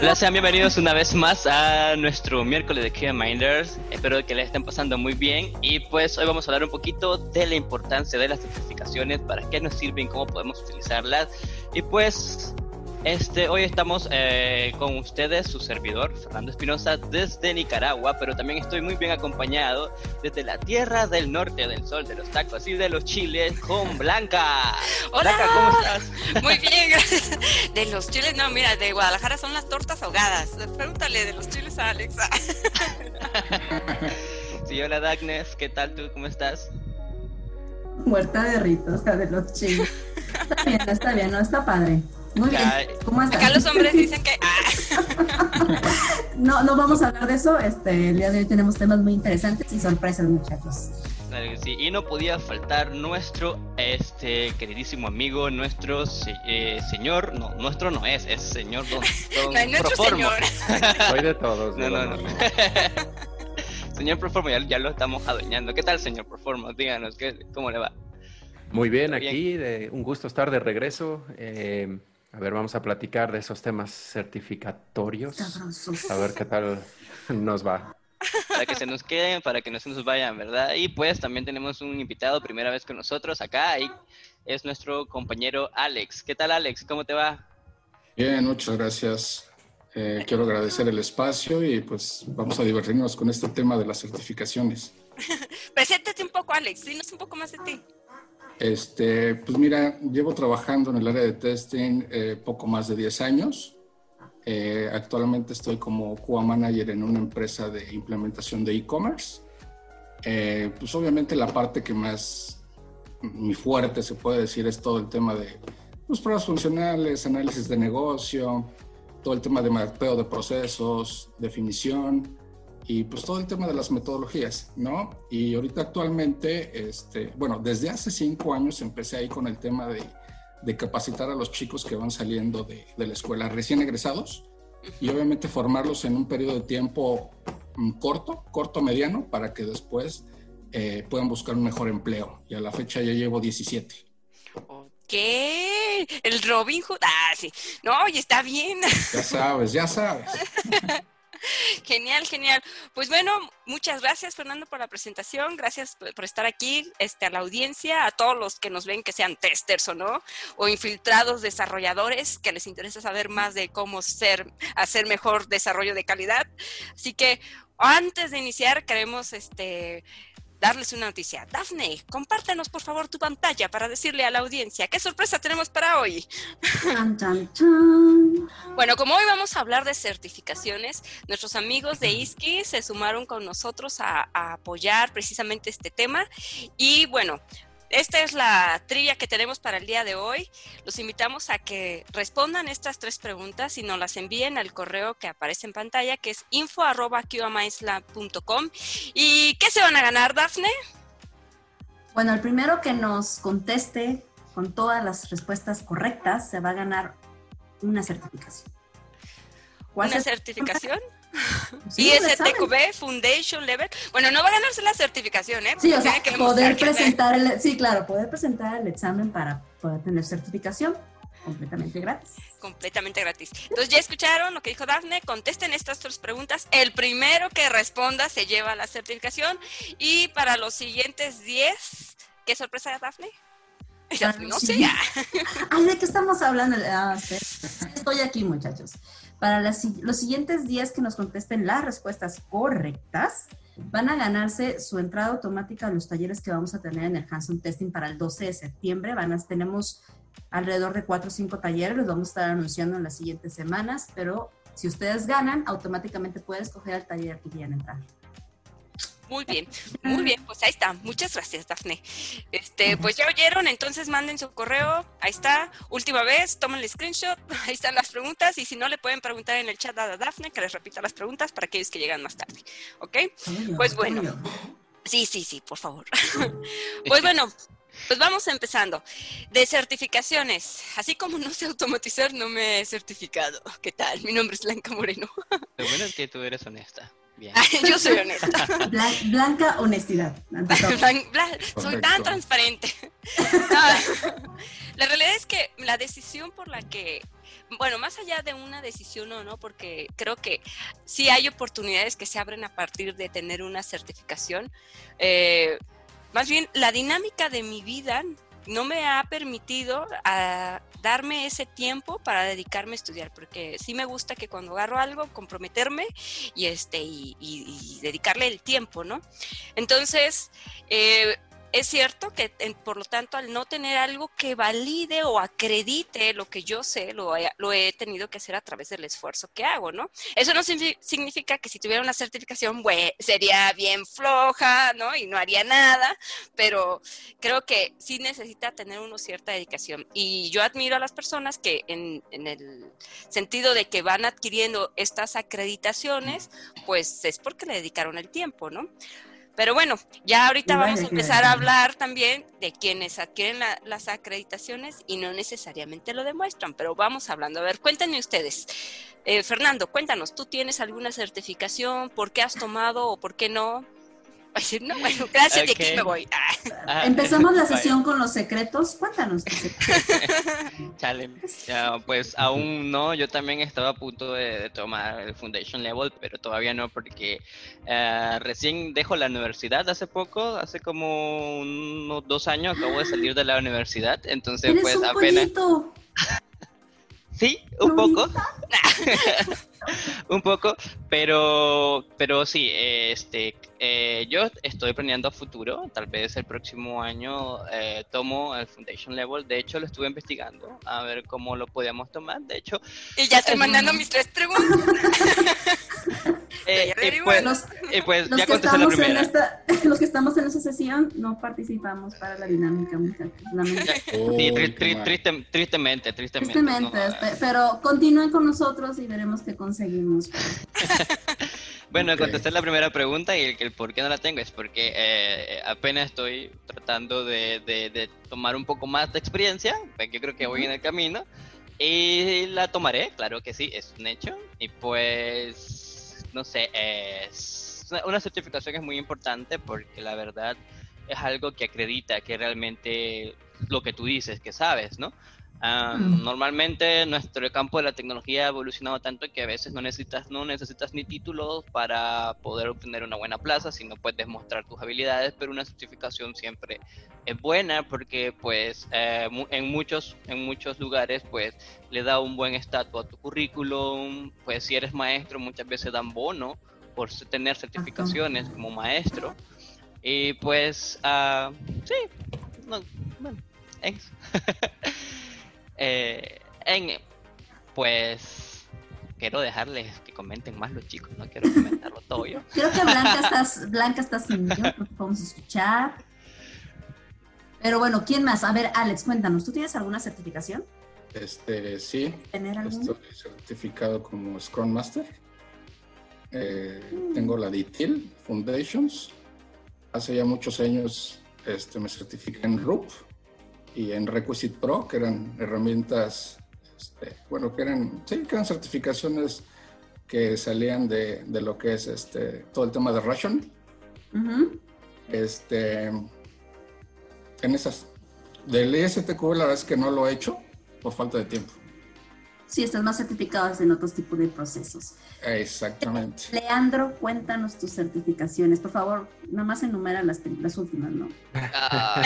Hola, sean bienvenidos una vez más a nuestro miércoles de Minders. Espero que les estén pasando muy bien. Y pues hoy vamos a hablar un poquito de la importancia de las certificaciones, para qué nos sirven, cómo podemos utilizarlas. Y pues este, hoy estamos eh, con ustedes, su servidor, Fernando Espinosa, desde Nicaragua, pero también estoy muy bien acompañado desde la tierra del norte del sol, de los tacos y de los chiles, con Blanca. Hola, Blanca, ¿cómo estás? Muy bien, gracias. De los chiles, no, mira, de Guadalajara son las tortas ahogadas. Pregúntale de los chiles a Alexa. Sí, hola Dagnes, ¿qué tal tú? ¿Cómo estás? Muerta de rito, o sea, de los chiles. Está bien, está bien, no está padre. Muy bien. ¿Cómo estás? Acá los hombres dicen que. ah. No, no vamos a hablar de eso. Este, el día de hoy tenemos temas muy interesantes y sorpresas, muchachos. Claro que sí, y no podía faltar nuestro este queridísimo amigo, nuestro eh, señor, no, nuestro no es, es señor Don, don No, nuestro Proformo. señor. Soy de todos. No, no, no. normal. señor Proformo, ya, ya lo estamos adueñando. ¿Qué tal, señor Proformo? Díganos, ¿qué, ¿cómo le va? Muy bien, Muy bien. aquí, de, un gusto estar de regreso. Eh, a ver, vamos a platicar de esos temas certificatorios. Sabrosos. A ver qué tal nos va. Para que se nos queden, para que no se nos vayan, ¿verdad? Y pues también tenemos un invitado, primera vez con nosotros acá, y es nuestro compañero Alex. ¿Qué tal, Alex? ¿Cómo te va? Bien, muchas gracias. Eh, quiero agradecer el espacio y pues vamos a divertirnos con este tema de las certificaciones. Preséntate un poco, Alex. Dinos un poco más de ti. Este, pues mira, llevo trabajando en el área de testing eh, poco más de 10 años. Eh, actualmente estoy como QA Manager en una empresa de implementación de e-commerce. Eh, pues obviamente la parte que más, mi fuerte se puede decir es todo el tema de pues, pruebas funcionales, análisis de negocio, todo el tema de mapeo de procesos, definición y pues todo el tema de las metodologías, ¿no? Y ahorita actualmente, este, bueno, desde hace cinco años empecé ahí con el tema de, de capacitar a los chicos que van saliendo de, de la escuela recién egresados y obviamente formarlos en un periodo de tiempo mm, corto, corto mediano, para que después eh, puedan buscar un mejor empleo. Y a la fecha ya llevo 17. Ok. El Robin Hood. Ah, sí. No, y está bien. Ya sabes, ya sabes. Genial, genial. Pues bueno, muchas gracias Fernando por la presentación, gracias por estar aquí, este, a la audiencia, a todos los que nos ven que sean testers o no, o infiltrados desarrolladores que les interesa saber más de cómo ser, hacer mejor desarrollo de calidad. Así que antes de iniciar queremos este darles una noticia. Dafne, compártenos por favor tu pantalla para decirle a la audiencia qué sorpresa tenemos para hoy. Bueno, como hoy vamos a hablar de certificaciones, nuestros amigos de ISKI se sumaron con nosotros a, a apoyar precisamente este tema. Y bueno, esta es la trivia que tenemos para el día de hoy. Los invitamos a que respondan estas tres preguntas y nos las envíen al correo que aparece en pantalla, que es info.qamaislab.com. ¿Y qué se van a ganar, Dafne? Bueno, el primero que nos conteste con todas las respuestas correctas se va a ganar una certificación. ¿Cuál ¿Una cer- certificación? Sí, examen. ISTQB Foundation Level. Bueno, no va a ganarse la certificación, ¿eh? Sí, o sea, que poder demostrar que- presentar el, sí, claro, poder presentar el examen para poder tener certificación completamente gratis. completamente gratis. Entonces ya escucharon lo que dijo Dafne, contesten estas tres preguntas. El primero que responda se lleva la certificación y para los siguientes 10, ¿qué sorpresa Dafne? Dafne, no sé. Ay, ¿de qué estamos hablando? Ah. Estoy aquí, muchachos. Para las los siguientes días que nos contesten las respuestas correctas, van a ganarse su entrada automática a los talleres que vamos a tener en el Hanson Testing para el 12 de septiembre. Van a, tenemos alrededor de 4 o 5 talleres, los vamos a estar anunciando en las siguientes semanas, pero si ustedes ganan, automáticamente pueden escoger el taller que quieran entrar. Muy bien, muy bien, pues ahí está. Muchas gracias, Dafne. Este, pues ya oyeron, entonces manden su correo, ahí está, última vez, tomen el screenshot, ahí están las preguntas, y si no le pueden preguntar en el chat a Dafne que les repita las preguntas para aquellos que llegan más tarde. ¿Ok? Pues bueno. Sí, sí, sí, por favor. Pues bueno, pues vamos empezando. De certificaciones, así como no sé automatizar, no me he certificado. ¿Qué tal? Mi nombre es Blanca Moreno. Lo bueno es que tú eres honesta. Bien. Yo soy honesta. Blan- blanca honestidad. Blan- blan- soy tan transparente. La realidad es que la decisión por la que bueno, más allá de una decisión o no, porque creo que sí hay oportunidades que se abren a partir de tener una certificación. Eh, más bien, la dinámica de mi vida no me ha permitido a darme ese tiempo para dedicarme a estudiar, porque sí me gusta que cuando agarro algo, comprometerme y, este, y, dedicarle el tiempo, ¿no? Entonces, eh, es cierto que, por lo tanto, al no tener algo que valide o acredite lo que yo sé, lo he, tenido que hacer a través del esfuerzo que hago, ¿no? Eso no significa que si tuviera una certificación, sería bien floja, ¿no? Y no haría nada, pero creo que sí necesita tener uno cierta dedicación. Y yo admiro a las personas que en el sentido de que van adquiriendo estas acreditaciones, pues es porque le dedicaron el tiempo, ¿no? Pero bueno, ya ahorita vamos a empezar a hablar también de quienes adquieren las acreditaciones y no necesariamente lo demuestran, pero vamos hablando. A ver, cuéntenme ustedes. Eh, Fernando, cuéntanos, ¿tú tienes alguna certificación? ¿Por qué has tomado o por qué no? no, bueno, gracias, de aquí me voy. Ah. Empezamos la sesión con los secretos. Cuéntanos. Chale. pues aún no. Yo también estaba a punto de, tomar el Foundation Level, pero todavía no porque eh, recién dejo la universidad hace poco, hace como unos dos años acabo de salir de la universidad. Entonces, pues un apenas. Sí, un poco. un poco, pero, pero sí, este, eh, yo estoy planeando a futuro, tal vez el próximo año eh, tomo el Foundation Level, de hecho lo estuve investigando a ver cómo lo podíamos tomar, de hecho... Y ya estoy mandando mis tres preguntas. Eh, y pues, pues ya contesté la primera. los que estamos en esa sesión no participamos para la dinámica, muchachos. sí, tristemente, tristemente. Tristemente, este, pero continúen con nosotros y veremos qué conseguimos. bueno, contesté la primera pregunta y el, por qué no la tengo es porque eh, apenas estoy tratando de, tomar un poco más de experiencia, pues yo creo que voy en el camino y la tomaré, claro que sí, es un hecho. Y pues, no sé, es una certificación es muy importante porque la verdad es algo que acredita que realmente lo que tú dices que sabes, ¿no? Mm. Normalmente nuestro campo de la tecnología ha evolucionado tanto que a veces no necesitas, no necesitas ni títulos para poder obtener una buena plaza, sino puedes mostrar tus habilidades, pero una certificación siempre es buena porque pues eh, en, muchos, en muchos lugares pues le da un buen estatus a tu currículum, pues si eres maestro muchas veces dan bono por tener certificaciones como maestro y pues uh, sí, no, bueno. Eh, en, pues quiero dejarles que comenten más los chicos, no quiero comentarlo todo yo. Creo que Blanca estás, Blanca estás sin podemos escuchar. Pero bueno, ¿quién más? A ver, Alex, cuéntanos, ¿tú tienes alguna certificación? Este, sí. ¿Tener Estoy certificado como Scrum Master. Eh, mm. Tengo la DITIL Foundations. Hace ya muchos años este, me certifiqué en RUP y en Requisite Pro, que eran herramientas, este, bueno, que eran, sí, que eran certificaciones que salían de, de, lo que es este, todo el tema de Ration. Este, en esas, del ISTQ la verdad es que no lo he hecho por falta de tiempo. Sí, estás más certificados en otros tipos de procesos. Exactamente. Leandro, cuéntanos tus certificaciones. Por favor, nada más enumera las, las últimas, ¿no? Ah.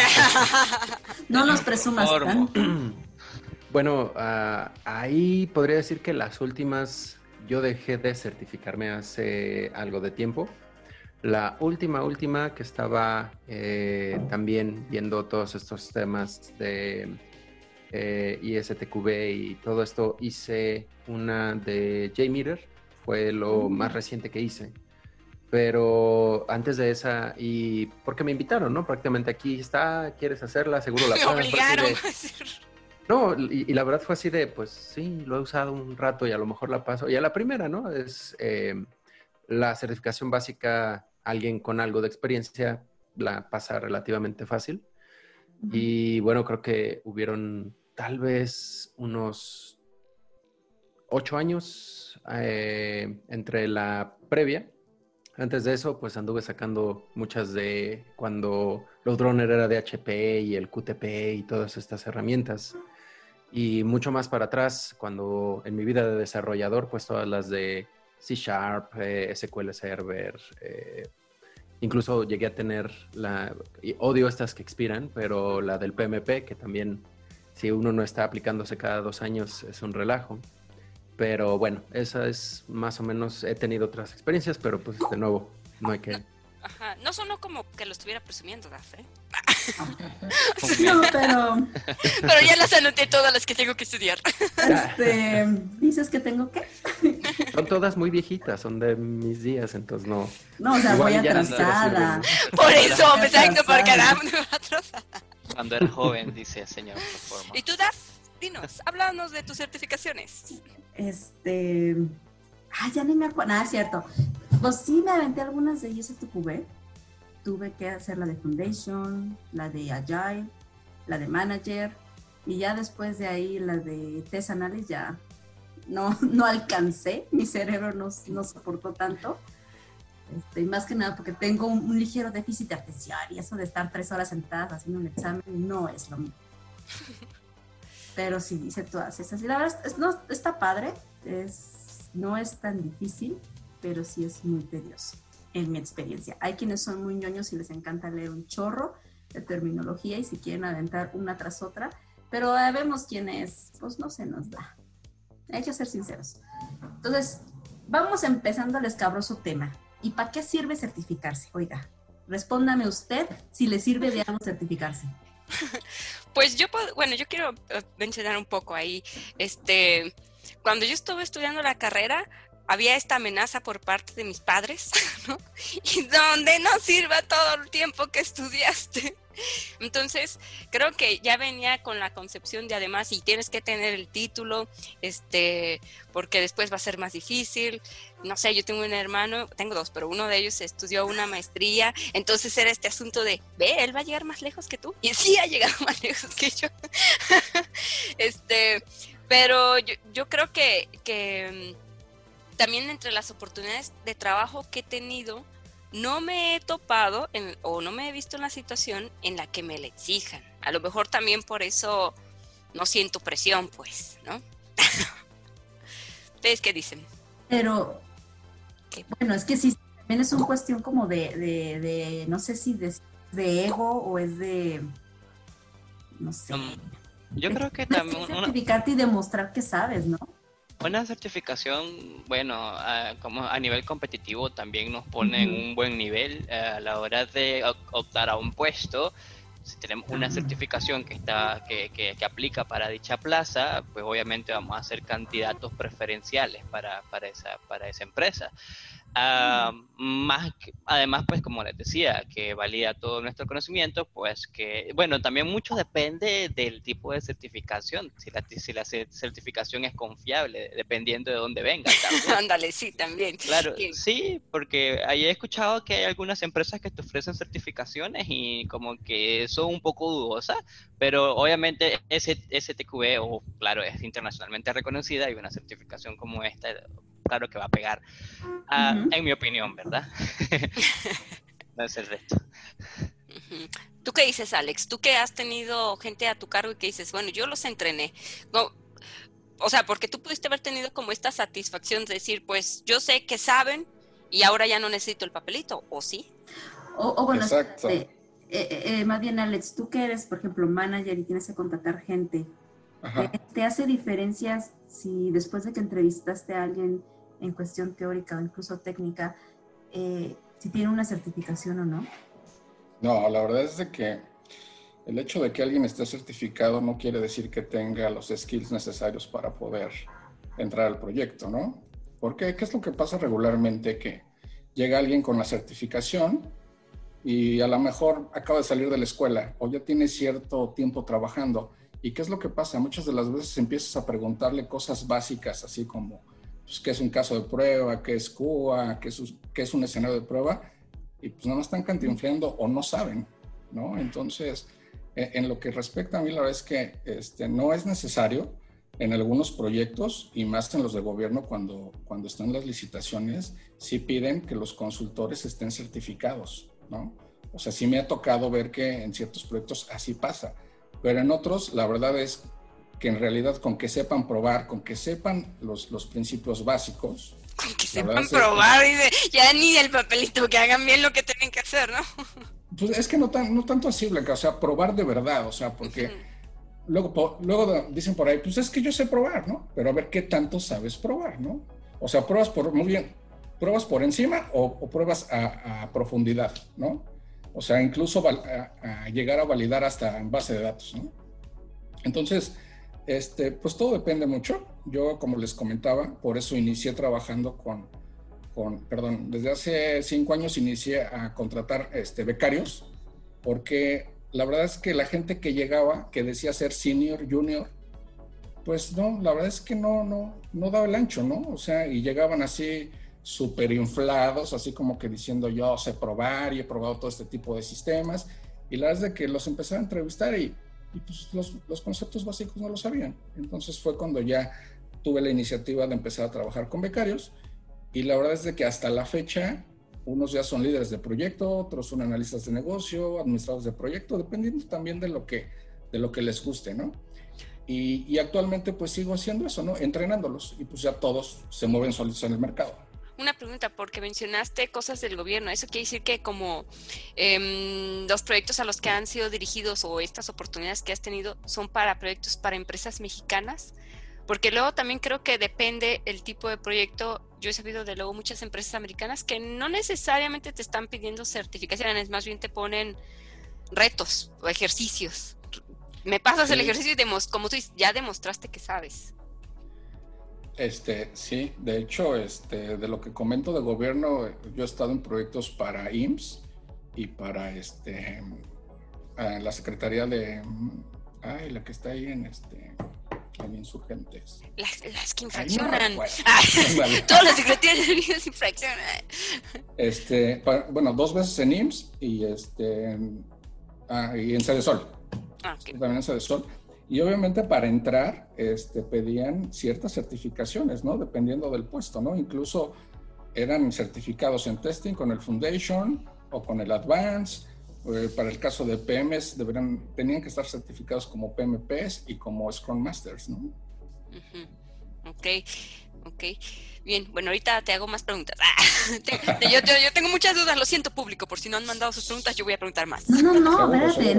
no los presumas tanto. Bueno, ah, ahí podría decir que las últimas, yo dejé de certificarme hace algo de tiempo. La última, última que estaba eh, también viendo todos estos temas de eh, ISTQB y todo esto, hice una de JMeter, fue lo mm. más reciente que hice. Pero antes de esa, y porque me invitaron, ¿no? Prácticamente aquí está, ¿quieres hacerla? Seguro la Me obligaron No, y, la verdad fue así de, pues sí, lo he usado un rato y a lo mejor la paso. Y a la primera, ¿no? Es eh, la certificación básica, alguien con algo de experiencia la pasa relativamente fácil. Y bueno, creo que hubieron tal vez unos ocho años eh, entre la previa. Antes de eso, pues anduve sacando muchas de cuando los drones era de HP y el QTP y todas estas herramientas. Y mucho más para atrás, cuando en mi vida de desarrollador, pues todas las de C Sharp, eh, SQL Server, eh, incluso llegué a tener la, y odio estas que expiran, pero la del PMP, que también si uno no está aplicándose cada dos años es un relajo. Pero bueno, esa es más o menos, he tenido otras experiencias, pero pues de nuevo, no hay que... Ajá, no sonó como que lo estuviera presumiendo, Daf, ¿eh? No, pero Pero ya las anoté todas las que tengo que estudiar. este, dices que tengo que. Son todas muy viejitas, son de mis días, entonces no. No, o sea, Igual voy no atrasada. Por eso, Atrasada. me exacto, por caramba. Cuando era joven, dice señor Performance. ¿Y tú, Daf? Dinos, háblanos de tus certificaciones. Este. Ah, ya ni me acuerdo. Nada, es cierto. Pues sí, me aventé algunas de ISTQB. Tuve que hacer la de Foundation, la de Agile, la de Manager. Y ya después de ahí la de Test Analysis ya no, no alcancé. Mi cerebro no, no soportó tanto. Este, y más que nada porque tengo un, un ligero déficit de atención y eso de estar tres horas sentadas haciendo un examen no es lo mío. Pero sí, hice todas esas. Y la verdad, es- no, está padre. Es, no es tan difícil, pero sí es muy tedioso, en mi experiencia. Hay quienes son muy ñoños y les encanta leer un chorro de terminología y si quieren aventar una tras otra, pero eh, vemos quienes, pues no se nos da. Hay que ser sinceros. Entonces, vamos empezando el escabroso tema. ¿Y para qué sirve certificarse? Oiga, respóndame usted si le sirve de algo certificarse. Pues yo, puedo- bueno, yo quiero eh, mencionar un poco ahí. Este, cuando yo estuve estudiando la carrera, había esta amenaza por parte de mis padres, ¿no? Y donde no sirva todo el tiempo que estudiaste. Entonces, creo que ya venía con la concepción de además, y tienes que tener el título, este, porque después va a ser más difícil. No sé, yo tengo un hermano, tengo dos, pero uno de ellos estudió una maestría, entonces era este asunto de, ve, él va a llegar más lejos que tú. Y sí ha llegado más lejos que yo. este, pero yo, yo creo que, que mm, también entre las oportunidades de trabajo que he tenido, no me he topado o no me he visto en la situación en la que me le exijan. A lo mejor también por eso no siento presión, pues, ¿no? ¿Ustedes qué dicen? Pero, Bueno, es que sí, también es una cuestión como de, de, de, no sé si de, de ego o es de, no sé. Um, Yo creo que también una, certificarte y demostrar que sabes, ¿no? Una certificación, bueno, como a nivel competitivo también nos pone en un buen nivel eh, a la hora de op- optar a un puesto. Si tenemos una certificación que está que, que- que aplica para dicha plaza, pues obviamente vamos a ser candidatos preferenciales para, para esa para esa empresa. Ah, más además, pues como les decía, que valida todo nuestro conocimiento, pues que, bueno, también mucho depende del tipo de certificación, si la, si la ce- certificación es confiable, dependiendo de dónde venga. Ándale, sí, también. Claro, sí, porque ahí he escuchado que hay algunas empresas que te ofrecen certificaciones y como que son un poco dudosas, pero obviamente ese STQB, o claro, es internacionalmente reconocida y una certificación como esta, claro que va a pegar, Ah, en mi opinión, ¿verdad? no es el resto. ¿Tú qué dices, Alex? Tú que has tenido gente a tu cargo y que dices, bueno, yo los entrené. No, o sea, porque tú pudiste haber tenido como esta satisfacción de decir, pues yo sé que saben y ahora ya no necesito el papelito, ¿o sí? O, o bueno, Exacto. este, eh, eh, más bien, Alex, tú que eres, por ejemplo, manager y tienes que contratar gente, Ajá. ¿te, te hace diferencias si después de que entrevistaste a alguien en cuestión teórica o incluso técnica, eh, si tiene una certificación o no? No, la verdad es de que el hecho de que alguien esté certificado no quiere decir que tenga los skills necesarios para poder entrar al proyecto, ¿no? Porque ¿qué es lo que pasa regularmente? Que llega alguien con la certificación y a lo mejor acaba de salir de la escuela o ya tiene cierto tiempo trabajando. ¿Y qué es lo que pasa? Muchas de las veces empiezas a preguntarle cosas básicas, así como, pues, ¿qué es un caso de prueba? ¿Qué es CUA? ¿Qué es, qué es un escenario de prueba? Y pues nada más están cantinfleando o no saben, ¿no? Entonces, eh, en lo que respecta a mí, la verdad es que este, no es necesario en algunos proyectos y más en los de gobierno cuando, cuando están las licitaciones, sí piden que los consultores estén certificados, ¿no? O sea, sí me ha tocado ver que en ciertos proyectos así pasa, pero en otros la verdad es que en realidad con que sepan probar, con que sepan los, los principios básicos. Con que sepan probar, ya ni el papelito, que hagan bien lo que tienen que hacer, ¿no? Pues es que no, tan, no tanto así, Blanca, o sea, probar de verdad, o sea, porque luego, luego dicen por ahí, pues es que yo sé probar, ¿no? Pero a ver qué tanto sabes probar, ¿no? O sea, pruebas por, muy bien, pruebas por encima o, pruebas a, profundidad, ¿no? O sea, incluso a, llegar a validar hasta en base de datos, ¿no? Entonces, este, pues todo depende mucho. Yo, como les comentaba, por eso inicié trabajando con, con perdón, desde hace cinco años inicié a contratar este, becarios, porque la verdad es que la gente que llegaba, que decía ser senior, junior, pues no, la verdad es que no, no, no daba el ancho, ¿no? O sea, y llegaban así súper inflados, así como que diciendo yo sé probar y he probado todo este tipo de sistemas. Y la verdad es que los empecé a entrevistar y, y pues los, los, conceptos básicos no lo sabían. Entonces fue cuando ya tuve la iniciativa de empezar a trabajar con becarios y la verdad es de que hasta la fecha unos ya son líderes de proyecto, otros son analistas de negocio, administradores de proyecto, dependiendo también de lo que, de lo que les guste, ¿no? Y, y, actualmente pues sigo haciendo eso, ¿no? Entrenándolos y pues ya todos se mueven solitos en el mercado. Una pregunta, porque mencionaste cosas del gobierno. ¿Eso quiere decir que como eh, los proyectos a los que han sido dirigidos o estas oportunidades que has tenido son para proyectos para empresas mexicanas? Porque luego también creo que depende el tipo de proyecto. Yo he sabido de luego muchas empresas americanas que no necesariamente te están pidiendo certificaciones, más bien te ponen retos o ejercicios. Me pasas el ejercicio y como tú dices, ya demostraste que sabes. Este, sí, de hecho, este, de lo que comento de gobierno, yo he estado en proyectos para IMSS y para este, la Secretaría de, ay, la que está ahí en este, en insurgentes. Las, que infraccionan. Todas las secretarías infraccionan. Este, bueno, dos veces en IMSS y este, ah, y en Sede Sol. Ah, También en Sede Sol. Y obviamente para entrar este, pedían ciertas certificaciones, ¿no? Dependiendo del puesto, ¿no? Incluso eran certificados en testing con el Foundation o con el Advance eh, para el caso de PMs, deberían, tenían que estar certificados como PMPs y como Scrum Masters, ¿no? Ok, ok. Bien, bueno, ahorita te hago más preguntas. yo, tengo muchas dudas, lo siento público, por si no han mandado sus preguntas, yo voy a preguntar más. No, no, no, espérate, el,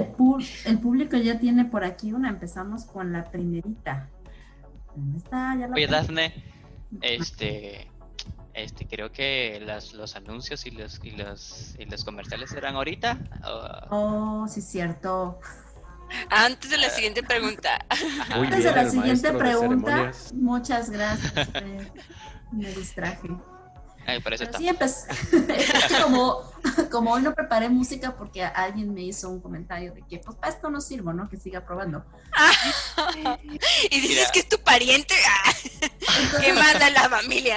el, público ya tiene por aquí una, empezamos con la primerita. ¿Dónde está? Ya la Oye, Dafne, este, este, creo que los anuncios y los, y los, y los comerciales serán ahorita. Oh, sí, cierto. Antes de la siguiente pregunta. Antes de la siguiente pregunta, muchas gracias. me distraje. Ay, sí, como, como hoy no preparé música porque alguien me hizo un comentario de que, pues para esto no sirvo, ¿no? Que siga probando. y dices que es tu pariente. ¿Qué manda la familia?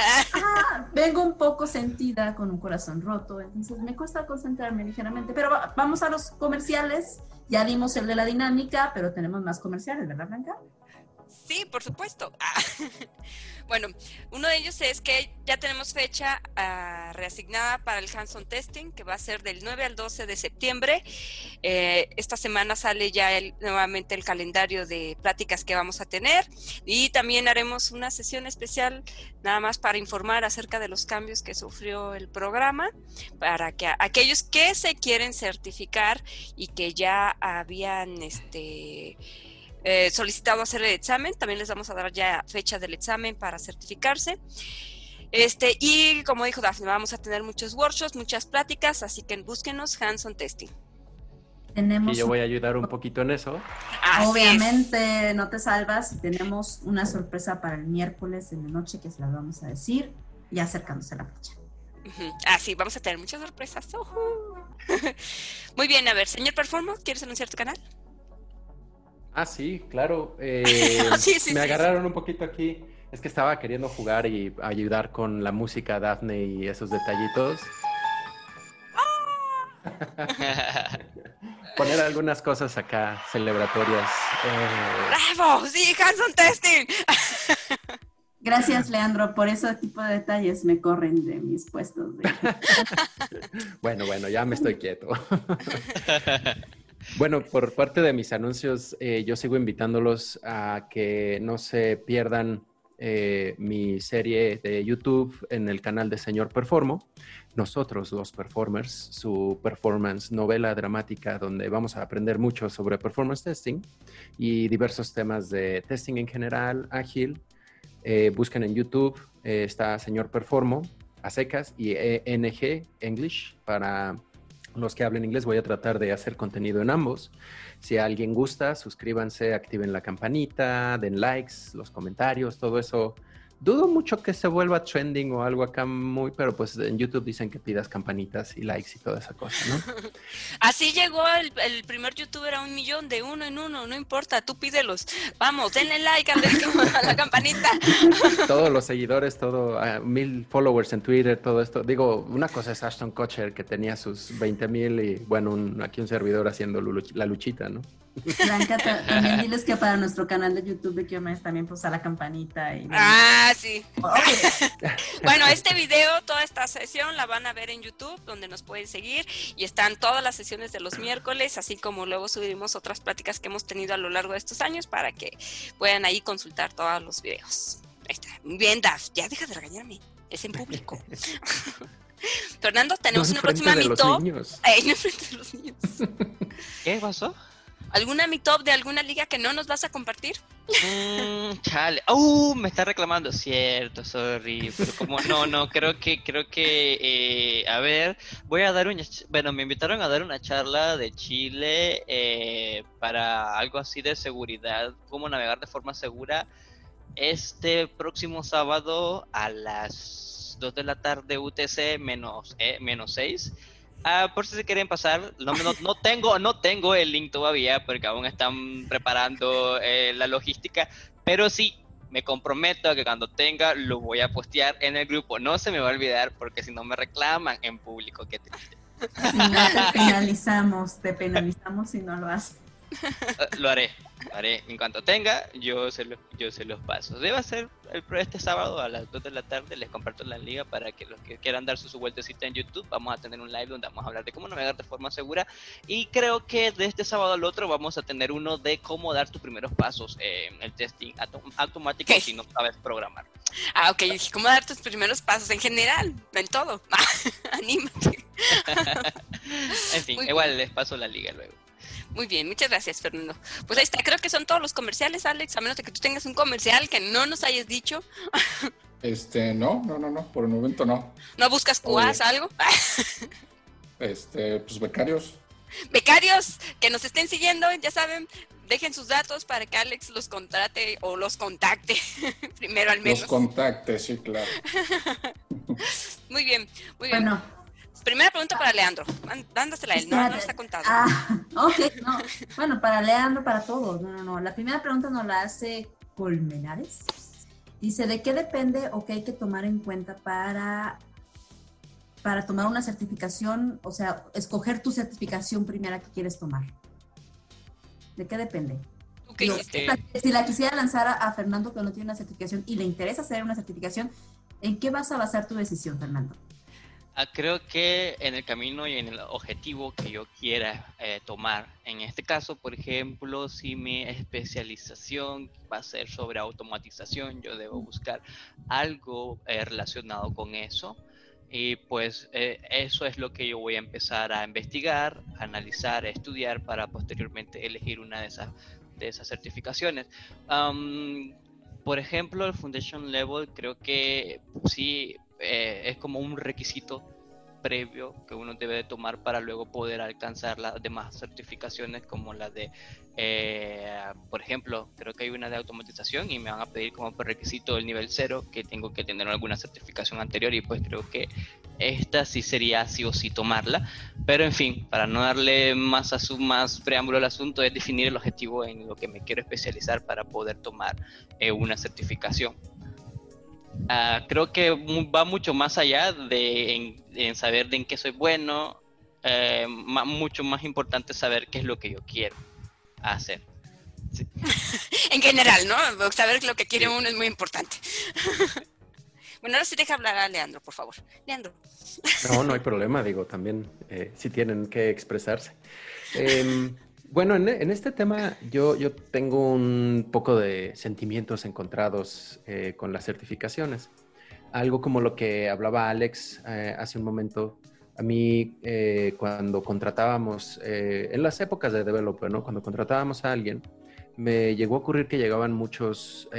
vengo un poco sentida con un corazón roto, entonces me cuesta concentrarme ligeramente. Pero vamos a los comerciales. Ya dimos el de la dinámica, pero tenemos más comerciales, ¿verdad, Blanca? Sí, por supuesto. Ah, bueno, uno de ellos es que ya tenemos fecha ah, reasignada para el Hanson Testing, que va a ser del 9 al 12 de septiembre. Eh, esta semana sale ya nuevamente el calendario de pláticas que vamos a tener y también haremos una sesión especial nada más para informar acerca de los cambios que sufrió el programa, para que aquellos que se quieren certificar y que ya habían este eh, solicitado hacer el examen. También les vamos a dar ya fecha del examen para certificarse. Este, y como dijo Daphne, vamos a tener muchos workshops, muchas pláticas, así que búsquenos hands-on testing. Tenemos y yo voy a ayudar un poquito en eso. Obviamente no te salvas. Tenemos una sorpresa para el miércoles en la noche que se la vamos a decir, ya acercándose a la fecha. Ah, sí, vamos a tener muchas sorpresas. Muy bien, a ver, señor Performo, ¿quieres anunciar tu canal? Ah, sí, claro. Eh, me agarraron un poquito aquí. Es que estaba queriendo jugar y ayudar con la música Daphne y esos detallitos. Poner algunas cosas acá celebratorias. Eh... ¡Bravo! ¡Sí, Hanson Testing! Gracias, Leandro, por ese tipo de detalles me corren de mis puestos. bueno, bueno, ya me estoy quieto. Bueno, por parte de mis anuncios, eh, yo sigo invitándolos a que no se pierdan eh, mi serie de YouTube en el canal de Señor Performo. Nosotros, los performers, su performance novela dramática donde vamos a aprender mucho sobre performance testing y diversos temas de testing en general, ágil. Eh, busquen en YouTube, está Señor Performo, a secas y ENG, English, para los que hablen inglés. Voy a tratar de hacer contenido en ambos. Si a alguien gusta, suscríbanse, activen la campanita, den likes, los comentarios, todo eso Dudo mucho que se vuelva trending o algo acá muy, pero pues en YouTube dicen que pidas campanitas y likes y toda esa cosa, ¿no? Así llegó el, primer youtuber a un millón de uno en uno, no importa, tú pídelos. Vamos, denle like a la campanita. Todos los seguidores, todo, mil followers en Twitter, todo esto. Digo, una cosa es Ashton Kutcher que tenía sus 20 mil y bueno, aquí un servidor haciendo la luchita, ¿no? Blanca, también diles que para nuestro canal de YouTube de Kiomes también pulsa la campanita. Y... Ah, sí. bueno, este video, toda esta sesión la van a ver en YouTube, donde nos pueden seguir y están todas las sesiones de los miércoles, así como luego subimos otras pláticas que hemos tenido a lo largo de estos años para que puedan ahí consultar todos los videos. Ahí está. Bien, Daf, ya deja de regañarme, es en público. Fernando, tenemos una próxima mito. Eh, no de los niños. ¿Qué pasó? ¿Alguna mi top de alguna liga que no nos vas a compartir? Mm, chale. Uh, me está reclamando. Cierto, sorry. Pero como no, no, creo que, creo que, eh, a ver, voy a dar un, bueno, me invitaron a dar una charla de Chile eh, para algo así de seguridad, cómo navegar de forma segura. Este próximo sábado a las 2 de la tarde UTC menos, eh, menos 6 Ah, por si se quieren pasar, no, no, tengo, no tengo el link todavía porque aún están preparando eh, la logística, pero sí, me comprometo a que cuando tenga lo voy a postear en el grupo. No se me va a olvidar porque si no me reclaman en público, qué triste. te penalizamos, te penalizamos si no lo haces. Eh, lo haré, haré. En cuanto tenga, yo se los, yo se los paso. Debe ser el, este sábado a las 2 de la tarde. Les comparto la liga para que los que quieran darse su vueltecita en YouTube, vamos a tener un live donde vamos a hablar de cómo navegar de forma segura. Y creo que de este sábado al otro vamos a tener uno de cómo dar tus primeros pasos en el testing automático si no sabes programar. Ah, ok. ¿Cómo dar tus primeros pasos en general? En todo. Anímate. en fin, igual les paso la liga luego. Muy bien, muchas gracias, Fernando. Pues ahí está, creo que son todos los comerciales, Alex, a menos de que tú tengas un comercial que no nos hayas dicho. Este, no, no, no, no, por el momento no. ¿No buscas cuas, algo? este, pues becarios. Becarios que nos estén siguiendo, ya saben, dejen sus datos para que Alex los contrate o los contacte primero al menos. Los contacte, sí, claro. muy bien, muy bien. Bueno, Primera pregunta para Leandro. Dándosela a él, no, no está contado. Ah, ok, no. Bueno, para Leandro, para todos. No, no, no. La primera pregunta nos la hace Colmenares. Dice, ¿de qué depende o qué hay que tomar en cuenta para, para tomar una certificación? O sea, escoger tu certificación primera que quieres tomar. ¿De qué depende? Si la quisiera lanzar a Fernando que no tiene una certificación y le interesa hacer una certificación, ¿en qué vas a basar tu decisión, Fernando? Ah, creo que en el camino y en el objetivo que yo quiera eh, tomar, en este caso, por ejemplo, si mi especialización va a ser sobre automatización, yo debo buscar algo eh, relacionado con eso. Y pues eh, eso es lo que yo voy a empezar a investigar, analizar, estudiar para posteriormente elegir una de esas, de esas certificaciones. por ejemplo, el Foundation Level creo que sí eh, es como un requisito previo que uno debe de tomar para luego poder alcanzar las demás certificaciones como la de, eh, por ejemplo, creo que hay una de automatización y me van a pedir como requisito el nivel cero que tengo que tener alguna certificación anterior y pues creo que esta sí sería sí o sí tomarla, pero en fin, para no darle más, a su, más preámbulo al asunto es definir el objetivo en lo que me quiero especializar para poder tomar eh, una certificación. Ah, creo que va mucho más allá de en, saber de en qué soy bueno, eh, mucho más importante saber qué es lo que yo quiero hacer. en general, ¿no? Saber lo que quiere uno es muy importante. bueno, ahora sí deja hablar a Leandro, por favor. Leandro. no, no hay problema, digo, también eh, si tienen que expresarse. Em, Bueno, en, este tema yo, yo tengo un poco de sentimientos encontrados eh, con las certificaciones. Algo como lo que hablaba Alex eh, hace un momento. A mí, eh, cuando contratábamos, en las épocas de developer, ¿no? Cuando contratábamos a alguien, me llegó a ocurrir que llegaban muchos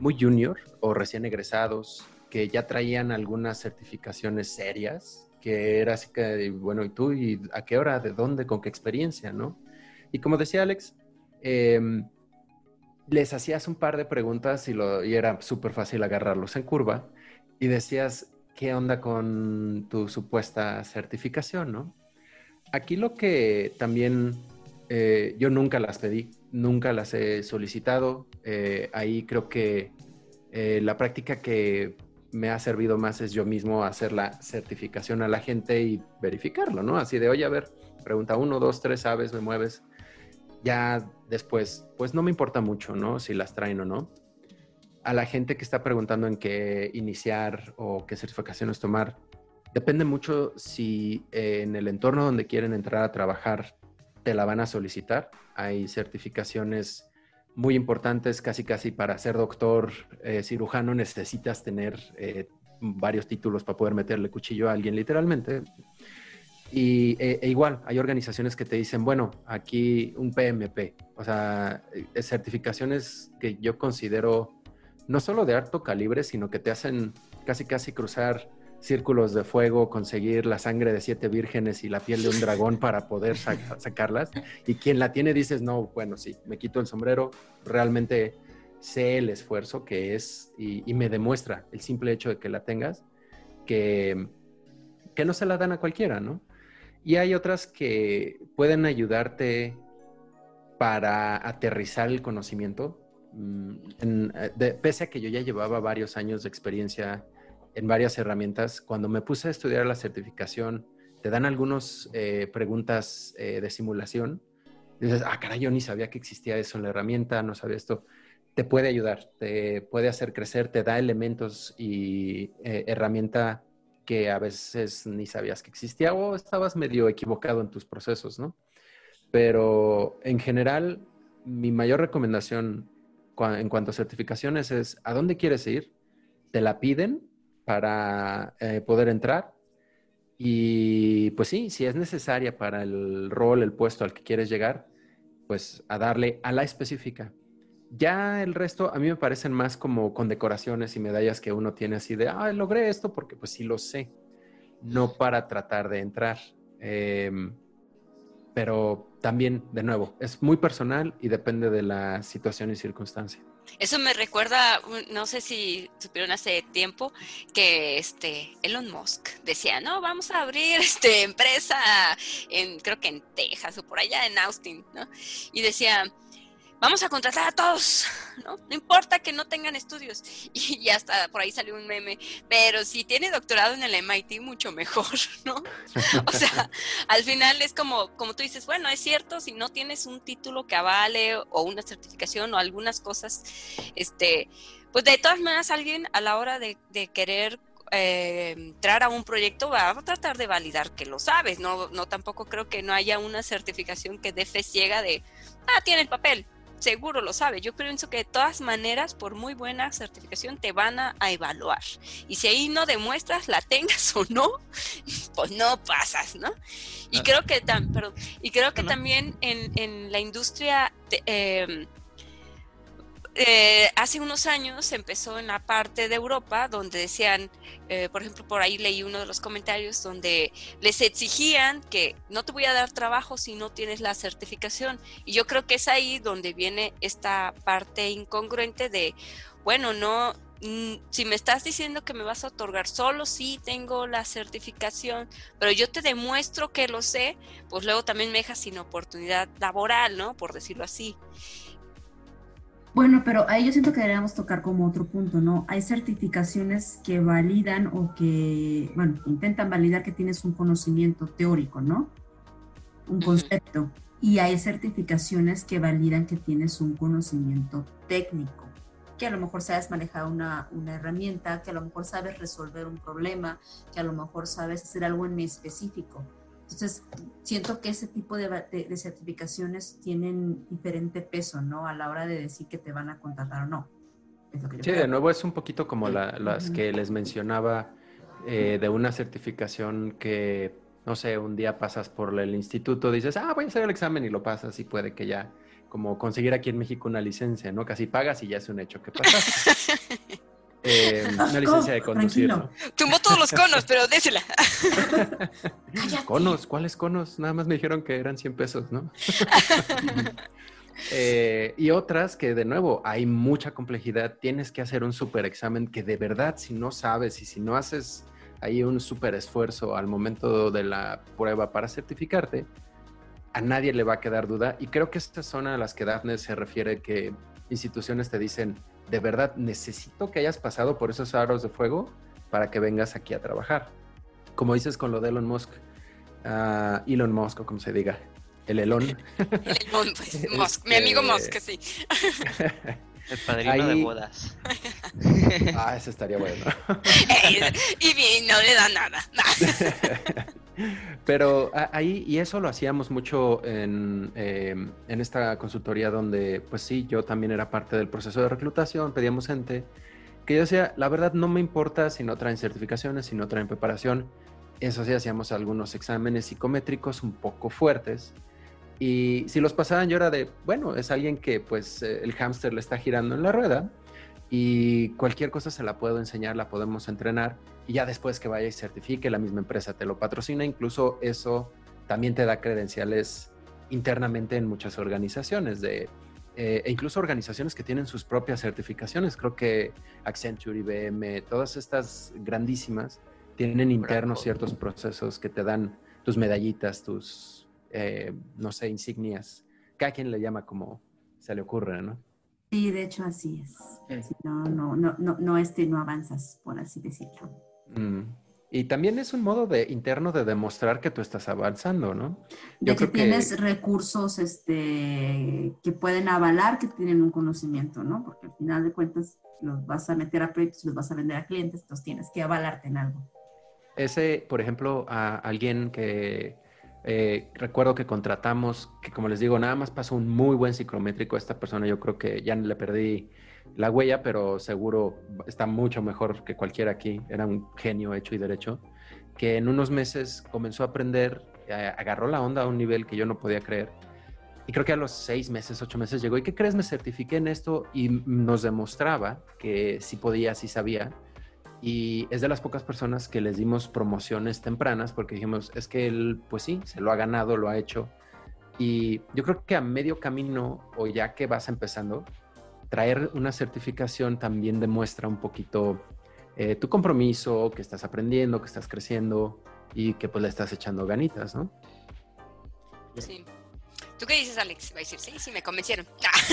muy junior o recién egresados que ya traían algunas certificaciones serias que era así que, bueno, ¿y tú? ¿Y a qué hora? ¿De dónde? ¿Con qué experiencia? ¿No? Y como decía Alex, em, les hacías un par de preguntas y, lo, era súper fácil agarrarlos en curva y decías, ¿qué onda con tu supuesta certificación? ¿no? Aquí lo que también eh, yo nunca las pedí, nunca las he solicitado. Eh, ahí creo que eh, la práctica que me ha servido más es yo mismo hacer la certificación a la gente y verificarlo, ¿no? Así de, oye, a ver, pregunta uno, dos, tres, sabes, me mueves. Ya después, pues no me importa mucho, ¿no? Si las traen o no. A la gente que está preguntando en qué iniciar o qué certificaciones tomar, depende mucho si eh, en el entorno donde quieren entrar a trabajar te la van a solicitar. Hay certificaciones muy importantes, casi casi para ser doctor eh, cirujano necesitas tener eh, varios títulos para poder meterle cuchillo a alguien literalmente. Y e, e igual, hay organizaciones que te dicen, bueno, aquí un PMP, o sea, eh, certificaciones que yo considero no solo de alto calibre, sino que te hacen casi casi cruzar círculos de fuego, conseguir la sangre de siete vírgenes y la piel de un dragón para poder sacarlas. Y quien la tiene dices, no, bueno, sí, me quito el sombrero, realmente sé el esfuerzo que es y, me demuestra el simple hecho de que la tengas, que, que no se la dan a cualquiera, ¿no? Y hay otras que pueden ayudarte para aterrizar el conocimiento. Mm, pese a que yo ya llevaba varios años de experiencia en varias herramientas. Cuando me puse a estudiar la certificación, te dan algunas eh, preguntas eh, de simulación. Dices, ah, caray, yo ni sabía que existía eso en la herramienta, no sabía esto. Te puede ayudar, te puede hacer crecer, te da elementos y eh, herramienta que a veces ni sabías que existía o estabas medio equivocado en tus procesos, ¿no? Pero en general, mi mayor recomendación en cuanto a certificaciones es, ¿a dónde quieres ir? ¿Te la piden? Para eh, poder entrar. Y pues sí, si es necesaria para el rol, el puesto al que quieres llegar, pues a darle a la específica. Ya el resto a mí me parecen más como condecoraciones y medallas que uno tiene así de, ah, logré esto porque pues sí lo sé, no para tratar de entrar. Em, pero también, de nuevo, es muy personal y depende de la situación y circunstancia. Eso me recuerda, no sé si supieron hace tiempo que este Elon Musk decía, no, vamos a abrir este empresa en, creo que en Texas o por allá en Austin, ¿no? Y decía, vamos a contratar a todos, ¿no? No importa que no tengan estudios. Y, hasta por ahí salió un meme, pero si tiene doctorado en el MIT, mucho mejor, ¿no? O sea, al final es como, como tú dices, bueno, es cierto, si no tienes un título que avale o una certificación o algunas cosas, este, pues de todas maneras alguien a la hora de, querer eh, entrar a un proyecto va a tratar de validar que lo sabes. No, no tampoco creo que no haya una certificación que dé fe ciega de, ah, tiene el papel, seguro lo sabe. Yo pienso que de todas maneras, por muy buena certificación, te van a, evaluar. Y si ahí no demuestras la tengas o no, pues no pasas, ¿no? Y creo que, perdón, y creo que también en, la industria... Em, eh, hace unos años empezó en la parte de Europa donde decían, eh, por ejemplo, por ahí leí uno de los comentarios donde les exigían que no te voy a dar trabajo si no tienes la certificación. Y yo creo que es ahí donde viene esta parte incongruente de, bueno, no, si me estás diciendo que me vas a otorgar solo si tengo la certificación, pero yo te demuestro que lo sé, pues luego también me dejas sin oportunidad laboral, ¿no? Por decirlo así. Bueno, pero ahí yo siento que deberíamos tocar como otro punto, ¿no? Hay certificaciones que validan o que, bueno, intentan validar que tienes un conocimiento teórico, ¿no? Un concepto. Y hay certificaciones que validan que tienes un conocimiento técnico, que a lo mejor sabes manejar una, una herramienta, que a lo mejor sabes resolver un problema, que a lo mejor sabes hacer algo en específico. Entonces, siento que ese tipo de, de, certificaciones tienen diferente peso, ¿no? A la hora de decir que te van a contratar o no. sí, de nuevo es un poquito como las que les mencionaba eh, de una certificación que, no sé, un día pasas por el instituto, dices, ah, voy a hacer el examen y lo pasas y puede que ya, como conseguir aquí en México una licencia, ¿no? Casi pagas y ya es un hecho que pasas. Eh, una licencia de conducir. ¿no? Tumbó todos los conos, pero désela. ¿Conos? ¿Cuáles conos? Nada más me dijeron que eran 100 pesos, ¿no? Eh, y otras que, de nuevo, hay mucha complejidad. Tienes que hacer un super examen que de verdad, si no sabes y si no haces ahí un super esfuerzo al momento de la prueba para certificarte, a nadie le va a quedar duda. Y creo que esta zona a las que Daphne se refiere que instituciones te dicen, de verdad necesito que hayas pasado por esos aros de fuego para que vengas aquí a trabajar. Como dices con lo de Elon Musk, uh, Elon Musk o como se diga, el Elon. El Elon, pues, Musk, mi amigo este, Musk, sí. El padrino de bodas. Ah, eso estaría bueno. y bien, no le da nada. Pero ahí, y eso lo hacíamos mucho en, em, en, esta consultoría donde, pues sí, yo también era parte del proceso de reclutación, pedíamos gente, que yo decía, la verdad no me importa si no traen certificaciones, si no traen preparación. Eso sí, hacíamos algunos exámenes psicométricos un poco fuertes. Y si los pasaban yo era de, bueno, es alguien que pues eh, el hámster le está girando en la rueda y cualquier cosa se la puedo enseñar, la podemos entrenar y ya después que vaya y certifique, la misma empresa te lo patrocina, incluso eso también te da credenciales internamente en muchas organizaciones de eh, e incluso organizaciones que tienen sus propias certificaciones. Creo que Accenture, IBM, todas estas grandísimas tienen internos ciertos procesos que te dan tus medallitas, tus, eh, no sé, insignias. Cada quien le llama como se le ocurre, ¿no? Sí, de hecho así es. no, no, no, no, no, este, no avanzas, por así decirlo. Mm. Y también es un modo de interno de demostrar que tú estás avanzando, ¿no? Yo de creo que tienes recursos este, que pueden avalar que tienen un conocimiento, ¿no? Porque al final de cuentas los vas a meter a proyectos, los vas a vender a clientes, entonces tienes que avalarte en algo. Ese, por ejemplo, a alguien que eh, recuerdo que contratamos, que como les digo, nada más pasó un muy buen psicométrico. Esta persona yo creo que ya le perdí la huella, pero seguro está mucho mejor que cualquiera aquí. Era un genio hecho y derecho, que en unos meses comenzó a aprender, eh, agarró la onda a un nivel que yo no podía creer. Y creo que a los seis meses, ocho meses llegó. ¿Y qué crees? Me certifiqué en esto y nos demostraba que sí podía, sí sabía y es de las pocas personas que les dimos promociones tempranas porque dijimos, es que él, pues sí, se lo ha ganado, lo ha hecho. Y yo creo que a medio camino o ya que vas empezando, traer una certificación también demuestra un poquito eh, tu compromiso, que estás aprendiendo, que estás creciendo y que pues le estás echando ganitas, ¿no? Sí. ¿Tú qué dices, Alex? Va a decir, sí, sí, me convencieron.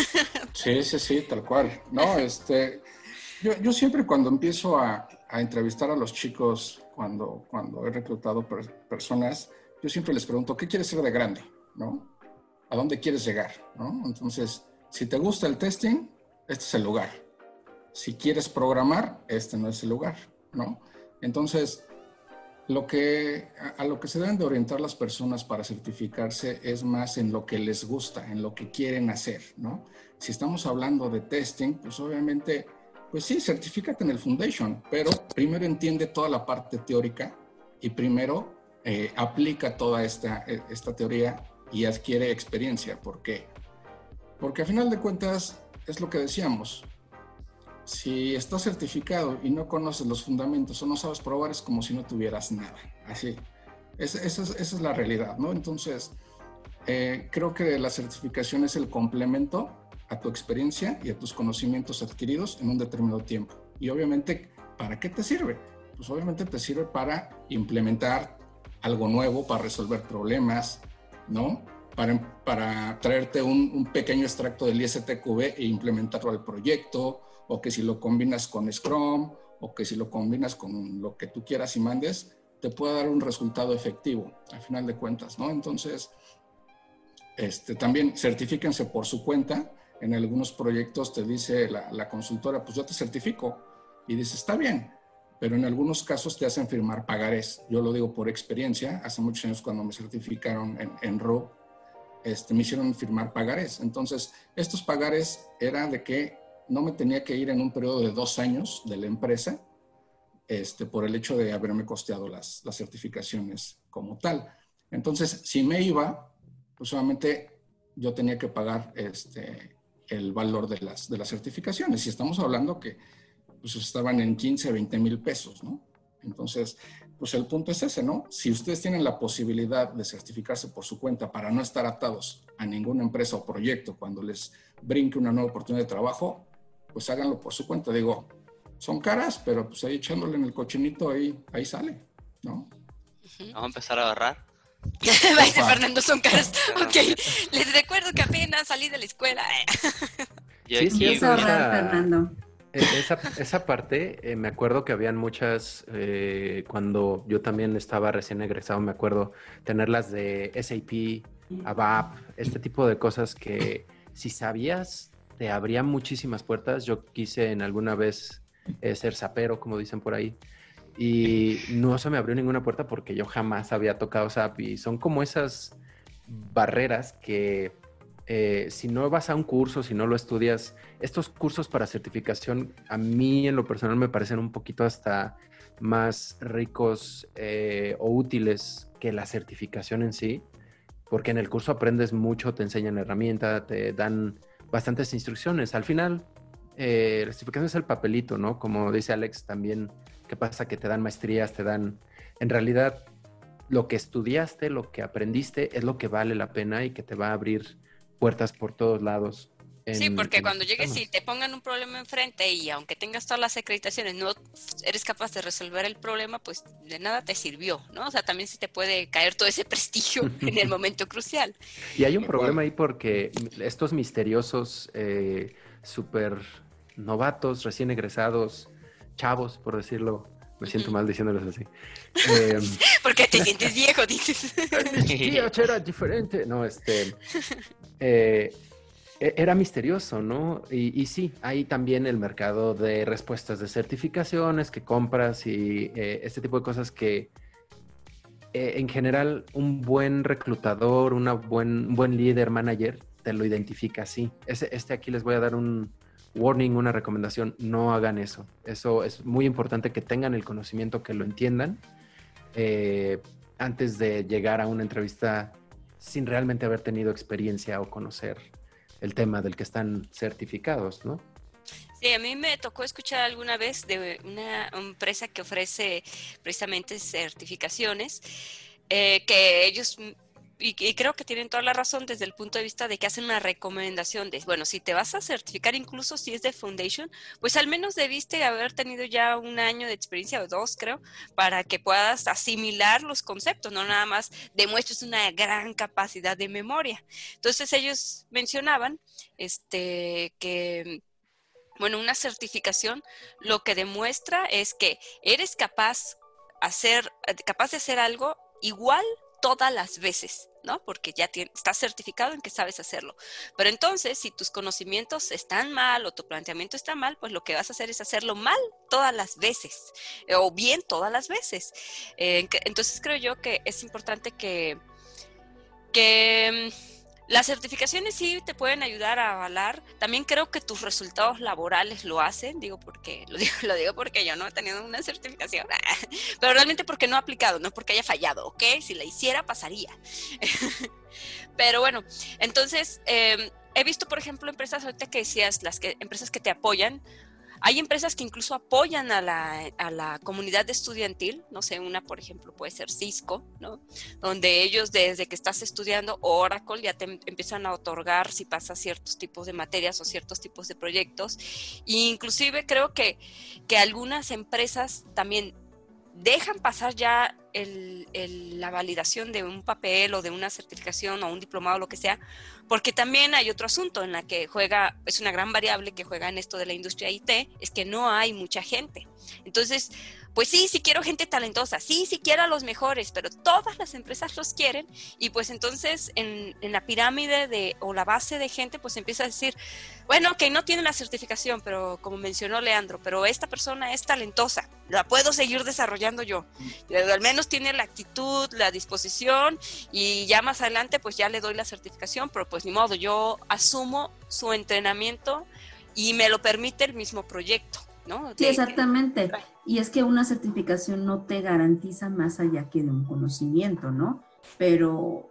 sí, sí, sí, tal cual. No, este, yo, siempre cuando empiezo a, a, entrevistar a los chicos, cuando, cuando he reclutado personas, yo siempre les pregunto, ¿qué quieres ser de grande? ¿No? ¿A dónde quieres llegar? ¿No? Entonces, si te gusta el testing, este es el lugar. Si quieres programar, este no es el lugar, ¿no? Entonces, lo que, a, a lo que se deben de orientar las personas para certificarse es más en lo que les gusta, en lo que quieren hacer, ¿no? Si estamos hablando de testing, pues obviamente pues sí, certifícate en el Foundation, pero primero entiende toda la parte teórica y primero eh, aplica toda esta, e, esta teoría y adquiere experiencia. ¿Por qué? Porque a final de cuentas es lo que decíamos. Si estás certificado y no conoces los fundamentos o no sabes probar, es como si no tuvieras nada. Así. esa, es, la realidad, ¿no? Entonces, eh, creo que la certificación es el complemento a tu experiencia y a tus conocimientos adquiridos en un determinado tiempo. Y obviamente, ¿para qué te sirve? Pues obviamente te sirve para implementar algo nuevo, para resolver problemas, ¿no? Para, para traerte un, pequeño extracto del ISTQB e implementarlo al proyecto, o que si lo combinas con Scrum, o que si lo combinas con lo que tú quieras y mandes, te pueda dar un resultado efectivo, al final de cuentas, ¿no? Entonces, este, también certifíquense por su cuenta en algunos proyectos te dice la, consultora, pues yo te certifico. Y dices, está bien, pero en algunos casos te hacen firmar pagarés. Yo lo digo por experiencia, hace muchos años cuando me certificaron en, en RO, este, me hicieron firmar pagarés. Entonces, estos pagares eran de que no me tenía que ir en un periodo de dos años de la empresa este, por el hecho de haberme costeado las, las certificaciones como tal. Entonces, si me iba, pues solamente yo tenía que pagar este, el valor de las, de las certificaciones. Y estamos hablando que pues estaban en 15, 20 mil pesos, ¿no? Entonces, pues el punto es ese, ¿no? Si ustedes tienen la posibilidad de certificarse por su cuenta para no estar atados a ninguna empresa o proyecto cuando les brinque una nueva oportunidad de trabajo, pues háganlo por su cuenta. Digo, son caras, pero pues ahí echándole en el cochinito, ahí, ahí sale, ¿no? Vamos a empezar a ahorrar. Vaya, Fernando, son caras. Ok, les recuerdo que apenas salí de la escuela. Yo Sí, sí, ahorrar, esa- Fernando. E- Esa, esa parte, eh, me acuerdo que habían muchas, eh, cuando yo también estaba recién egresado, me acuerdo tenerlas de SAP, ABAP, este tipo de cosas que si sabías te abrían muchísimas puertas. Yo quise en alguna vez eh, ser sapero, como dicen por ahí, y no se me abrió ninguna puerta porque yo jamás había tocado SAP y son como esas barreras que eh, si no vas a un curso, si no lo estudias, estos cursos para certificación a mí en lo personal me parecen un poquito hasta más ricos eh, o útiles que la certificación en sí, porque en el curso aprendes mucho, te enseñan herramientas, te dan bastantes instrucciones. Al final, eh, la certificación es el papelito, ¿no? Como dice Alex también, ¿qué pasa? Que te dan maestrías, te dan... En realidad, lo que estudiaste, lo que aprendiste, es lo que vale la pena y que te va a abrir puertas por todos lados. Sí, porque cuando llegues y te pongan un problema enfrente y aunque tengas todas las acreditaciones, no eres capaz de resolver el problema, pues de nada te sirvió, ¿no? O sea, también se te puede caer todo ese prestigio en el momento crucial. Y hay un problema ahí porque estos misteriosos, eh, súper novatos, recién egresados, chavos, por decirlo, me siento mal diciéndolos así. Eh, Porque te sientes viejo, dices. "Tío, era diferente. No, este. eh, e- era misterioso, ¿no? Y, y sí, hay también el mercado de respuestas de certificaciones que compras y eh, este tipo de cosas que eh, en general un buen reclutador, una buen, un buen líder, manager, te lo identifica así. Este aquí les voy a dar un warning, una recomendación, no hagan eso. Eso es muy importante que tengan el conocimiento, que lo entiendan eh, antes de llegar a una entrevista sin realmente haber tenido experiencia o conocer el tema del que están certificados, ¿no? Sí, a mí me tocó escuchar alguna vez de una empresa que ofrece precisamente certificaciones, eh, que ellos, y, y creo que tienen toda la razón desde el punto de vista de que hacen una recomendación de, bueno, si te vas a certificar, incluso si es de Foundation, pues al menos debiste haber tenido ya un año de experiencia o dos, creo, para que puedas asimilar los conceptos, no nada más demuestres una gran capacidad de memoria. Entonces ellos mencionaban este, que bueno, una certificación lo que demuestra es que eres capaz, hacer, capaz de hacer algo igual todas las veces, ¿no? Porque ya tien- estás certificado en que sabes hacerlo. Pero entonces, si tus conocimientos están mal o tu planteamiento está mal, pues lo que vas a hacer es hacerlo mal todas las veces eh, o bien todas las veces. Eh, entonces creo yo que es importante que, que mm, las certificaciones sí te pueden ayudar a avalar. También creo que tus resultados laborales lo hacen, digo porque lo digo, porque yo no he tenido una certificación, pero realmente porque no he aplicado, no porque haya fallado, ¿ok? Si la hiciera pasaría. pero bueno, entonces eh, he visto, por ejemplo, empresas ahorita que decías, las que empresas que te apoyan. Hay empresas que incluso apoyan a la, a la comunidad estudiantil, no sé, una por ejemplo puede ser Cisco, ¿no? donde ellos desde que estás estudiando Oracle ya te em- empiezan a otorgar si pasas ciertos tipos de materias o ciertos tipos de proyectos. E inclusive creo que, que algunas empresas también dejan pasar ya el- la validación de un papel o de una certificación o un diplomado o lo que sea, porque también hay otro asunto en la que juega, es una gran variable que juega en esto de la industria IT, es que no hay mucha gente. Entonces, pues sí, sí quiero gente talentosa, sí, sí quiero a los mejores, pero todas las empresas los quieren y pues entonces en, la pirámide de, o la base de gente pues empieza a decir, bueno, que no tiene la certificación, pero como mencionó Leandro, pero esta persona es talentosa, la puedo seguir desarrollando yo, al menos tiene la actitud, la disposición y ya más adelante pues ya le doy la certificación, pero pues ni modo, yo asumo su entrenamiento y me lo permite el mismo proyecto. Sí, exactamente. Y es que una certificación no te garantiza más allá que de un conocimiento, ¿no? Pero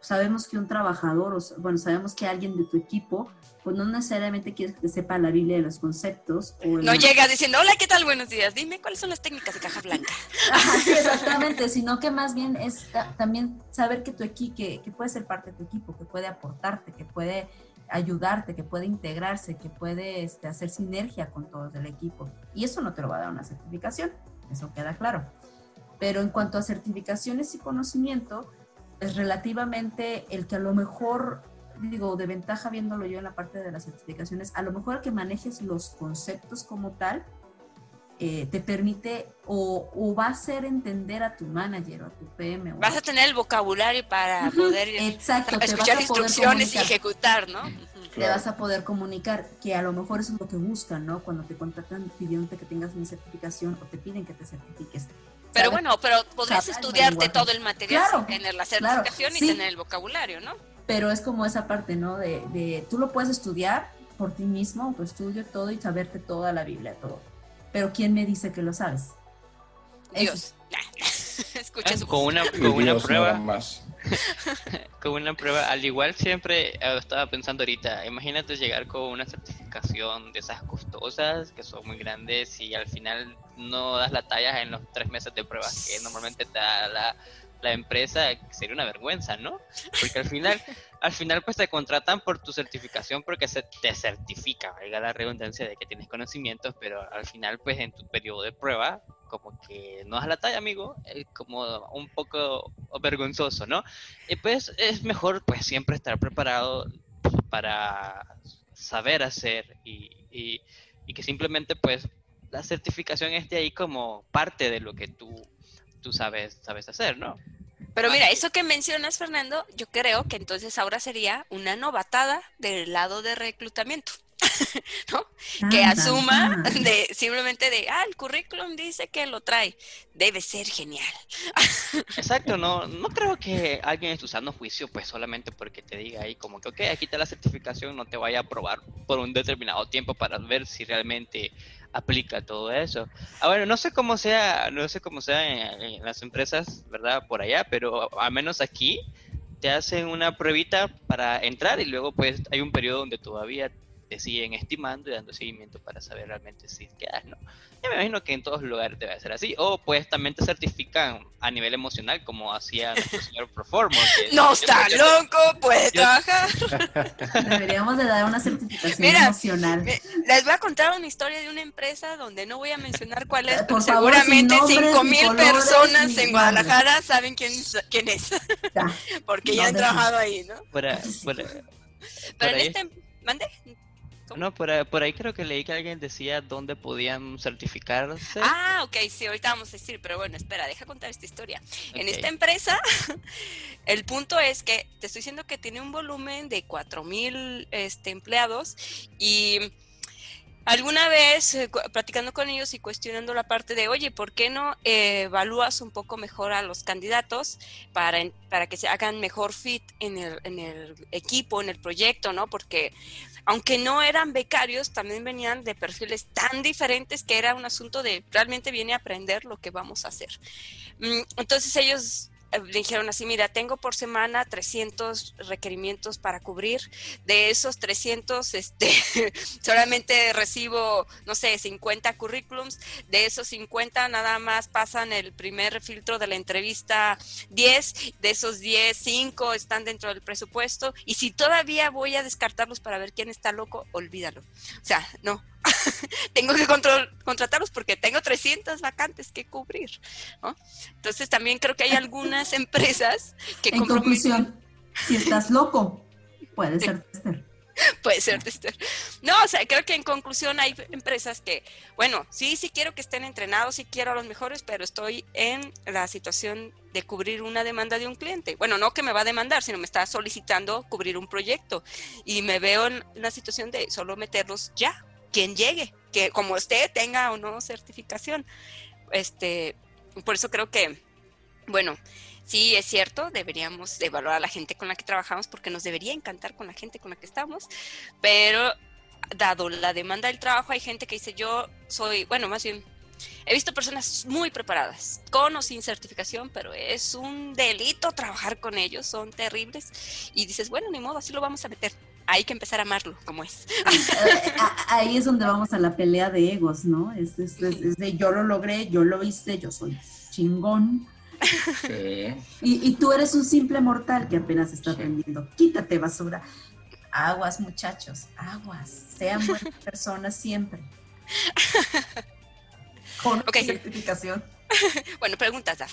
sabemos que un trabajador, o, bueno, sabemos que alguien de tu equipo, pues no necesariamente quieres que sepa la Biblia de los conceptos. O no llega diciendo, hola, ¿qué tal? Buenos días. Dime cuáles son las técnicas de caja blanca. sí, exactamente, sino que más bien es también saber que tu equipo, que, que puede ser parte de tu equipo, que puede aportarte, que puede ayudarte, que puede integrarse, que puede este, hacer sinergia con todos del equipo. Y eso no te lo va a dar una certificación, eso queda claro. Pero en cuanto a certificaciones y conocimiento, es relativamente el que a lo mejor, digo, de ventaja viéndolo yo en la parte de las certificaciones, a lo mejor el que manejes los conceptos como tal, eh, te permite o, va a hacer entender a tu manager o a tu PM. Vas a tener el vocabulario para poder escuchar instrucciones y ejecutar, ¿no? Te vas a poder comunicar, que a lo mejor eso es lo que buscan, ¿no? Cuando te contratan pidiéndote que tengas una certificación o te piden que te certifiques. Pero bueno, pero podrías estudiarte todo el material sin tener la certificación y tener el vocabulario, ¿no? Pero es como esa parte, ¿no? De, de tú lo puedes estudiar por ti mismo, tu estudio, todo y saberte toda la Biblia, todo pero ¿quién me dice que lo sabes? Dios. Escucha su con una, con una prueba. Más. con una prueba, al igual siempre eh, estaba pensando ahorita, imagínate llegar con una certificación de esas costosas, que son muy grandes, y al final no das la talla en los tres meses de pruebas que normalmente te da la, la empresa, sería una vergüenza, ¿no? Porque al final, al final pues te contratan por tu certificación porque se te certifica, valga la redundancia de que tienes conocimientos, pero al final pues en tu periodo de prueba como que no das la talla, amigo, es como un poco vergonzoso, ¿no? Y pues es mejor pues siempre estar preparado para saber hacer y, y, y que simplemente pues la certificación esté ahí como parte de lo que tú tú sabes, sabes hacer, ¿no? Pero mira, eso que mencionas, Fernando, yo creo que entonces ahora sería una novatada del lado de reclutamiento. ¿no? que asuma de simplemente de, ah, el currículum dice que lo trae, debe ser genial. Exacto, no, no creo que alguien esté usando juicio pues solamente porque te diga ahí como que, ok, aquí está la certificación, no te vaya a aprobar por un determinado tiempo para ver si realmente aplica todo eso. Ah, bueno, no sé cómo sea, no sé cómo sea en, las empresas, ¿verdad? Por allá, pero al menos aquí te hacen una pruebita para entrar y luego pues hay un periodo donde todavía te siguen estimando y dando seguimiento para saber realmente si quedas, ¿no? Yo me imagino que en todos los lugares debe ser así. O pues también te certifican a nivel emocional, como hacía nuestro señor Performance. ¡No está loco! ¡Puede trabajar! Deberíamos de dar una certificación emocional. Les voy a contar una historia de una empresa donde no voy a mencionar cuál es, pero seguramente 5 mil personas en Guadalajara saben quién, quién es. Porque ya han trabajado ahí, ¿no? Para, pero en este... ¿Mande? No, por, ahí creo que leí que alguien decía dónde podían certificarse. Ah, ok, sí, ahorita vamos a decir, pero bueno, espera, deja contar esta historia. En esta empresa, el punto es que te estoy diciendo que tiene un volumen de 4.000 este, empleados y alguna vez eh, platicando con ellos y cuestionando la parte de, oye, ¿por qué no evalúas un poco mejor a los candidatos para, para que se hagan mejor fit en el, en el equipo, en el proyecto, ¿no? Porque aunque no eran becarios, también venían de perfiles tan diferentes que era un asunto de realmente viene a aprender lo que vamos a hacer. Mm, entonces ellos le dijeron así, mira, tengo por semana 300 requerimientos para cubrir, de esos 300, este, solamente recibo, no sé, 50 currículums, de esos 50 nada más pasan el primer filtro de la entrevista 10, de esos 10, 5 están dentro del presupuesto, y si todavía voy a descartarlos para ver quién está loco, olvídalo. O sea, no, tengo que contratarlos porque tengo 300 vacantes que cubrir. Entonces también creo que hay algunas empresas que... En conclusión, si estás loco, puede ser tester. Puede ser tester. No, o sea, creo que en conclusión hay empresas que, bueno, sí, sí quiero que estén entrenados, sí quiero a los mejores, pero estoy en la situación de cubrir una demanda de un cliente. Bueno, no que me va a demandar, sino me está solicitando cubrir un proyecto. Y me veo en la situación de solo meterlos ya, quien llegue, que como usted tenga o no certificación. Este, por eso creo que, bueno, sí es cierto, deberíamos evaluar a la gente con la que trabajamos porque nos debería encantar con la gente con la que estamos, pero dado la demanda del trabajo, hay gente que dice, yo soy, bueno, más bien, he visto personas muy preparadas, con o sin certificación, pero es un delito trabajar con ellos, son terribles, y dices, bueno, ni modo, así lo vamos a meter. Hay que empezar a amarlo, como es. Ahí es donde vamos a la pelea de egos, ¿no? Es, es, es de yo lo logré, yo lo hice, yo soy chingón y, tú eres un simple mortal que apenas está aprendiendo. Quítate basura. Aguas, muchachos, aguas. Sean buenas personas siempre. Con certificación. bueno, preguntas, Daf.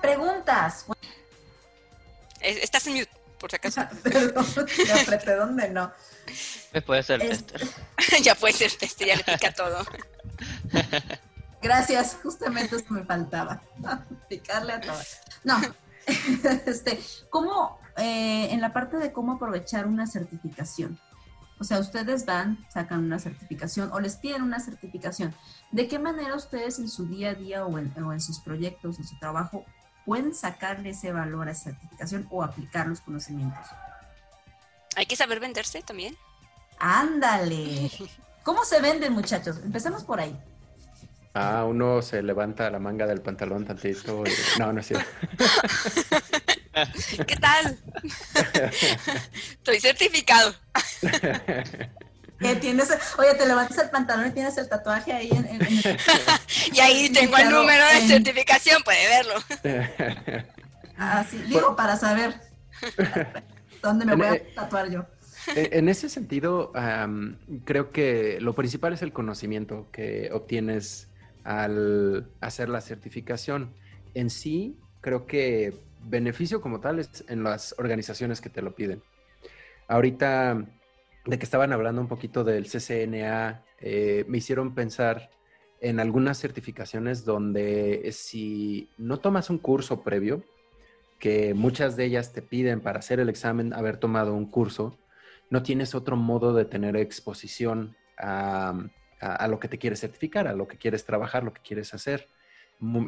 Preguntas. Estás en mute, por si acaso. ya apreté donde no. Puede ser tester. ya puede ser tester, ya le pica todo. Gracias, justamente eso me faltaba. Picarle a todas. No, este, ¿cómo, eh, en la parte de cómo aprovechar una certificación? O sea, ustedes van, sacan una certificación o les piden una certificación. ¿De qué manera ustedes en su día a día o en, o en sus proyectos, en su trabajo, pueden sacarle ese valor a esa certificación o aplicar los conocimientos? Hay que saber venderse también. Ándale. ¿Cómo se venden, muchachos? Empecemos por ahí. Ah, uno se levanta la manga del pantalón tantito. No, no es cierto. ¿Qué tal? Estoy certificado. tienes, oye, te levantas el pantalón y tienes el tatuaje ahí en, y ahí tengo el número de certificación, puede verlo. Ah, sí, digo para saber dónde me voy a e tatuar yo. E, en ese sentido, creo que lo principal es el conocimiento que obtienes al hacer la certificación. En sí, creo que beneficio como tal es en las organizaciones que te lo piden. Ahorita, de que estaban hablando un poquito del CCNA, eh, me hicieron pensar en algunas certificaciones donde si no tomas un curso previo, que muchas de ellas te piden para hacer el examen haber tomado un curso, no tienes otro modo de tener exposición a, a, lo que te quieres certificar, a lo que quieres trabajar, lo que quieres hacer.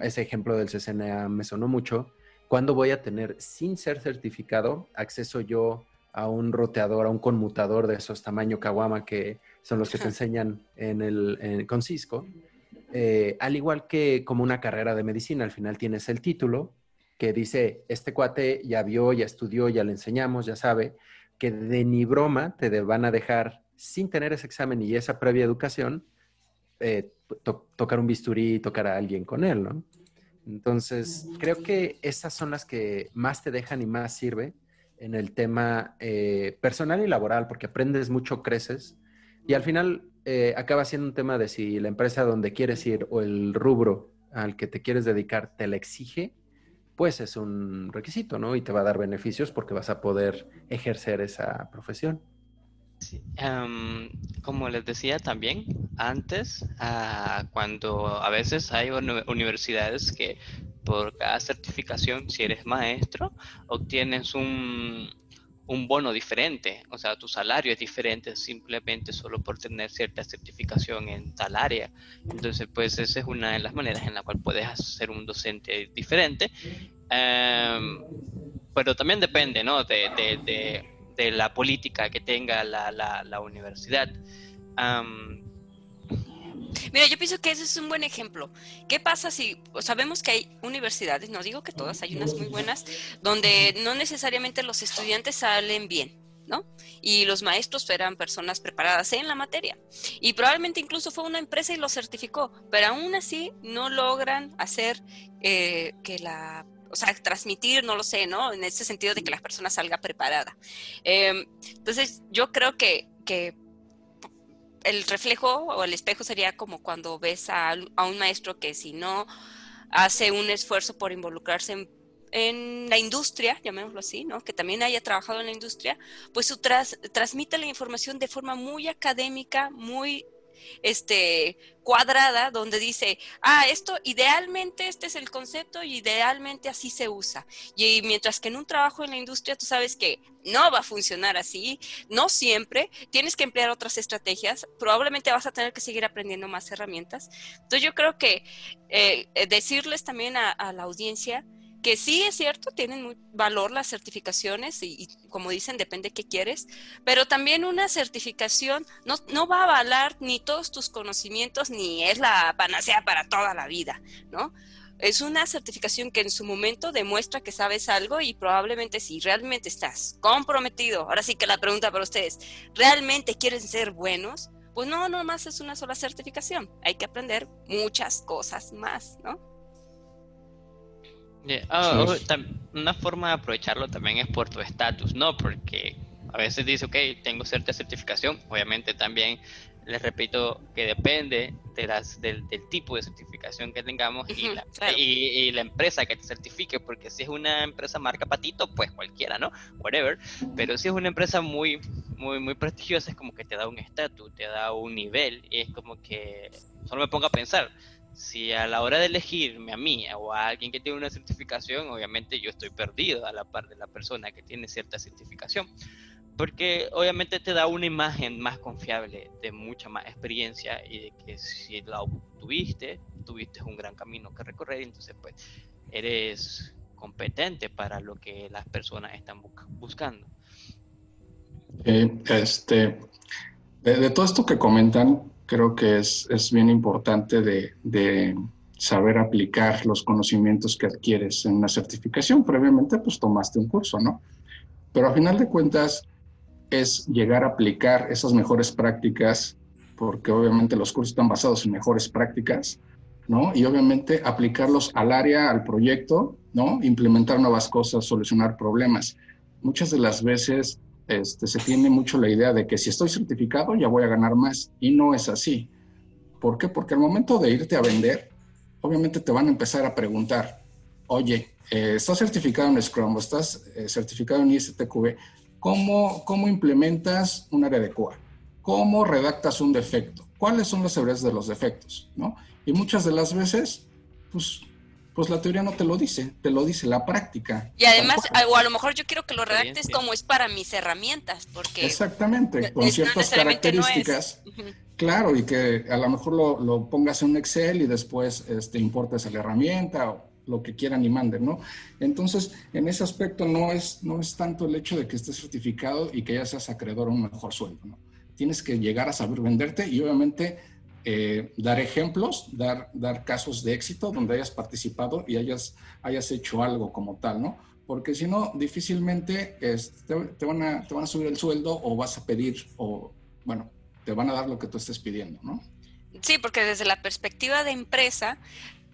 Ese ejemplo del CCNA me sonó mucho. ¿Cuándo voy a tener, sin ser certificado, acceso yo a un roteador, a un conmutador de esos tamaño Kawama que son los que te enseñan en el, con Cisco? Eh, al igual que como una carrera de medicina, al final tienes el título que dice, este cuate ya vio, ya estudió, ya le enseñamos, ya sabe, que de ni broma te van a dejar sin tener ese examen y esa previa educación, eh, tocar un bisturí y tocar a alguien con él, ¿no? Entonces, creo que esas son las que más te dejan y más sirve en el tema eh, personal y laboral, porque aprendes mucho, creces, y al final eh, acaba siendo un tema de si la empresa donde quieres ir o el rubro al que te quieres dedicar te la exige, pues es un requisito, ¿no? Y te va a dar beneficios porque vas a poder ejercer esa profesión. Em, como les decía también antes, ah, cuando a veces hay universidades que por cada certificación, si eres maestro, obtienes un, bono diferente, o sea, tu salario es diferente simplemente solo por tener cierta certificación en tal área. Entonces, pues esa es una de las maneras en la cual puedes ser un docente diferente. Em, pero también depende, ¿no? de la política que tenga la, la, universidad. Mira, yo pienso que ese es un buen ejemplo. ¿Qué pasa si sabemos que hay universidades, no digo que todas, hay unas muy buenas, donde no necesariamente los estudiantes salen bien? ¿no? Y los maestros eran personas preparadas en la materia. Y probablemente incluso fue una empresa y lo certificó, pero aún así no logran hacer eh, que la o sea, transmitir, no lo sé, ¿no? En ese sentido de que la persona salga preparada. Em, entonces, yo creo que, que el reflejo o el espejo sería como cuando ves a, un maestro que si no hace un esfuerzo por involucrarse en la industria, llamémoslo así, ¿no? Que también haya trabajado en la industria, pues su tras, transmite la información de forma muy académica, muy este, cuadrada donde dice, ah, esto idealmente este es el concepto y idealmente así se usa. Y mientras que en un trabajo en la industria tú sabes que no va a funcionar así, no siempre, tienes que emplear otras estrategias, probablemente vas a tener que seguir aprendiendo más herramientas. Entonces yo creo que eh, decirles también a la audiencia, que sí es cierto, tienen valor las certificaciones y, como dicen, depende qué quieres, pero también una certificación no, no, va a avalar ni todos tus conocimientos ni es la panacea para toda la vida, ¿no? Es una certificación que en su momento demuestra que sabes algo y probablemente si realmente estás comprometido, ahora sí que la pregunta para ustedes, ¿realmente quieren ser buenos? Pues no, no más es una sola certificación, hay que aprender muchas cosas más, ¿no? Ah, una forma de aprovecharlo también es por tu estatus, ¿no? Porque a veces dice, ok, tengo cierta certificación, obviamente también les repito que depende de las, del, tipo de certificación que tengamos y, la, y, la empresa que te certifique, porque si es una empresa marca patito, pues cualquiera, ¿no? Whatever. Pero si es una empresa muy, muy, muy prestigiosa, es como que te da un estatus, te da un nivel, y es como que solo me pongo a pensar, si a la hora de elegirme a mí o a alguien que tiene una certificación, obviamente yo estoy perdido a la par de la persona que tiene cierta certificación, porque obviamente te da una imagen más confiable de mucha más experiencia y de que si la obtuviste, tuviste un gran camino que recorrer, entonces pues eres competente para lo que las personas están buscando. Eh, este, de, todo esto que comentan, creo que es, es bien importante de, de, saber aplicar los conocimientos que adquieres en una certificación. Previamente, pues tomaste un curso, ¿no? Pero a final de cuentas es llegar a aplicar esas mejores prácticas, porque obviamente los cursos están basados en mejores prácticas, ¿no? Y obviamente aplicarlos al área, al proyecto, ¿no? Implementar nuevas cosas, solucionar problemas. Muchas de las veces este, se tiene mucho la idea de que si estoy certificado ya voy a ganar más y no es así. ¿Por qué? Porque al momento de irte a vender, obviamente te van a empezar a preguntar, oye, eh, ¿estás certificado en Scrum estás eh, certificado en ISTQB? ¿Cómo, ¿Cómo implementas un área de QA? ¿Cómo redactas un defecto? ¿Cuáles son las severidades de los defectos? ¿no? Y muchas de las veces, pues pues la teoría no te lo dice, te lo dice la práctica. Y además, o a lo mejor yo quiero que lo redactes como es para mis herramientas, porque... Exactamente, con ciertas características. Claro, y que a lo mejor lo, pongas en un Excel y después este, importes a la herramienta o lo que quieran y manden, ¿no? Entonces, en ese aspecto no es, no es tanto el hecho de que estés certificado y que ya seas acreedor a un mejor sueldo, ¿no? Tienes que llegar a saber venderte y obviamente eh, dar ejemplos, dar, dar casos de éxito donde hayas participado y hayas, hayas hecho algo como tal, ¿no? Porque si no, difícilmente te, van a, te van a subir el sueldo o vas a pedir, o bueno, te van a dar lo que tú estés pidiendo, ¿no? Sí, porque desde la perspectiva de empresa,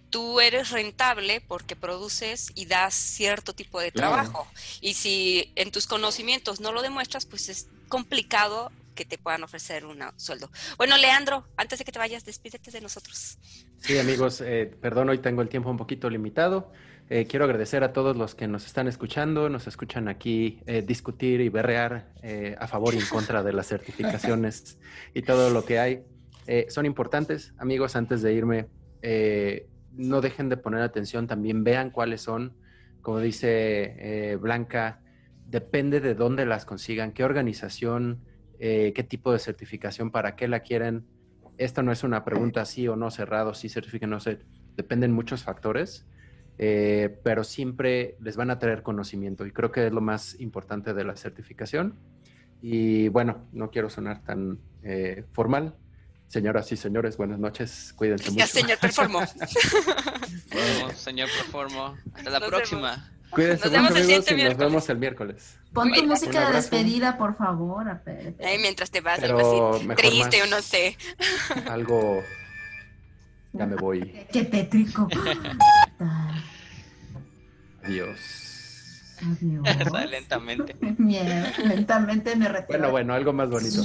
tú eres rentable porque produces y das cierto tipo de trabajo. Y si en tus conocimientos no lo demuestras, pues es complicado que te puedan ofrecer un sueldo. Bueno, Leandro, antes de que te vayas, despídete de nosotros. Sí, amigos, eh, perdón, hoy tengo el tiempo un poquito limitado. Eh, quiero agradecer a todos los que nos están escuchando, nos escuchan aquí eh, discutir y berrear a favor y en contra de las certificaciones y todo lo que hay. son importantes, amigos, antes de irme, no dejen de poner atención, también vean cuáles son, como dice Blanca, depende de dónde las consigan, qué organización eh, qué tipo de certificación, para qué la quieren. Esto no es una pregunta sí o no cerrado, sí certifican, no sé, dependen muchos factores, eh, pero siempre les van a traer conocimiento y creo que es lo más importante de la certificación. Y bueno, no quiero sonar tan eh, formal. Señoras y señores, buenas noches. Cuídense mucho. señor Performo. bueno, señor Performo. Hasta la próxima. Cuídense mucho, amigos, y nos vemos el miércoles. Pon tu música de despedida, por favor. mientras te vas, Pero así, triste o no sé. Algo. Ya me voy. Qué tétrico. Adiós. Adiós. lentamente. Miedo, lentamente me retiro. Bueno, bueno, algo más bonito.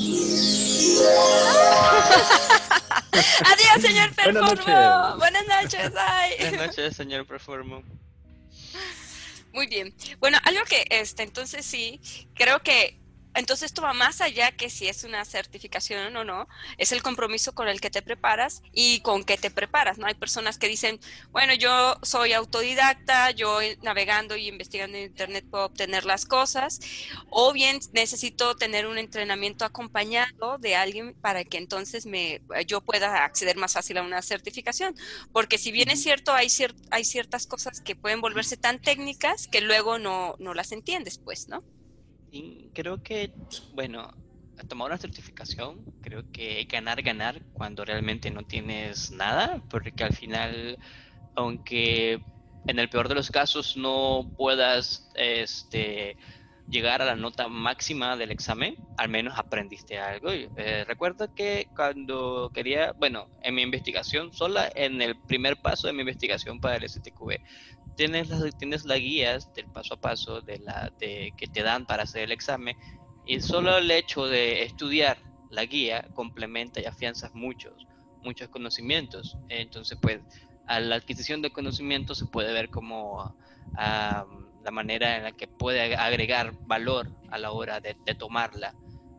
Adiós, señor Performo. Buenas noches. Buenas noches, señor Performo. Muy bien. Bueno, algo que este, entonces sí, creo que entonces esto va más allá que si es una certificación o no, es el compromiso con el que te preparas y con qué te preparas, ¿no? Hay personas que dicen, bueno, yo soy autodidacta, yo navegando y investigando en internet puedo obtener las cosas, o bien necesito tener un entrenamiento acompañado de alguien para que entonces me yo pueda acceder más fácil a una certificación, porque si bien es cierto, hay hay ciertas cosas que pueden volverse tan técnicas que luego no no las entiendes, pues, ¿no? Creo que, bueno, tomar una certificación, creo que ganar, ganar cuando realmente no tienes nada, porque al final, aunque en el peor de los casos no puedas este, llegar a la nota máxima del examen, al menos aprendiste algo. Eh, recuerdo que cuando quería, bueno, en mi investigación, sola en el primer paso de mi investigación para el STQB, tienes las, tienes las guías del paso a paso de la, de, que te dan para hacer el examen y solo el hecho de estudiar la guía complementa y afianza muchos, muchos conocimientos. Entonces, pues, a la adquisición de conocimientos se puede ver como la manera en la que puede agregar valor a la hora de, tomar la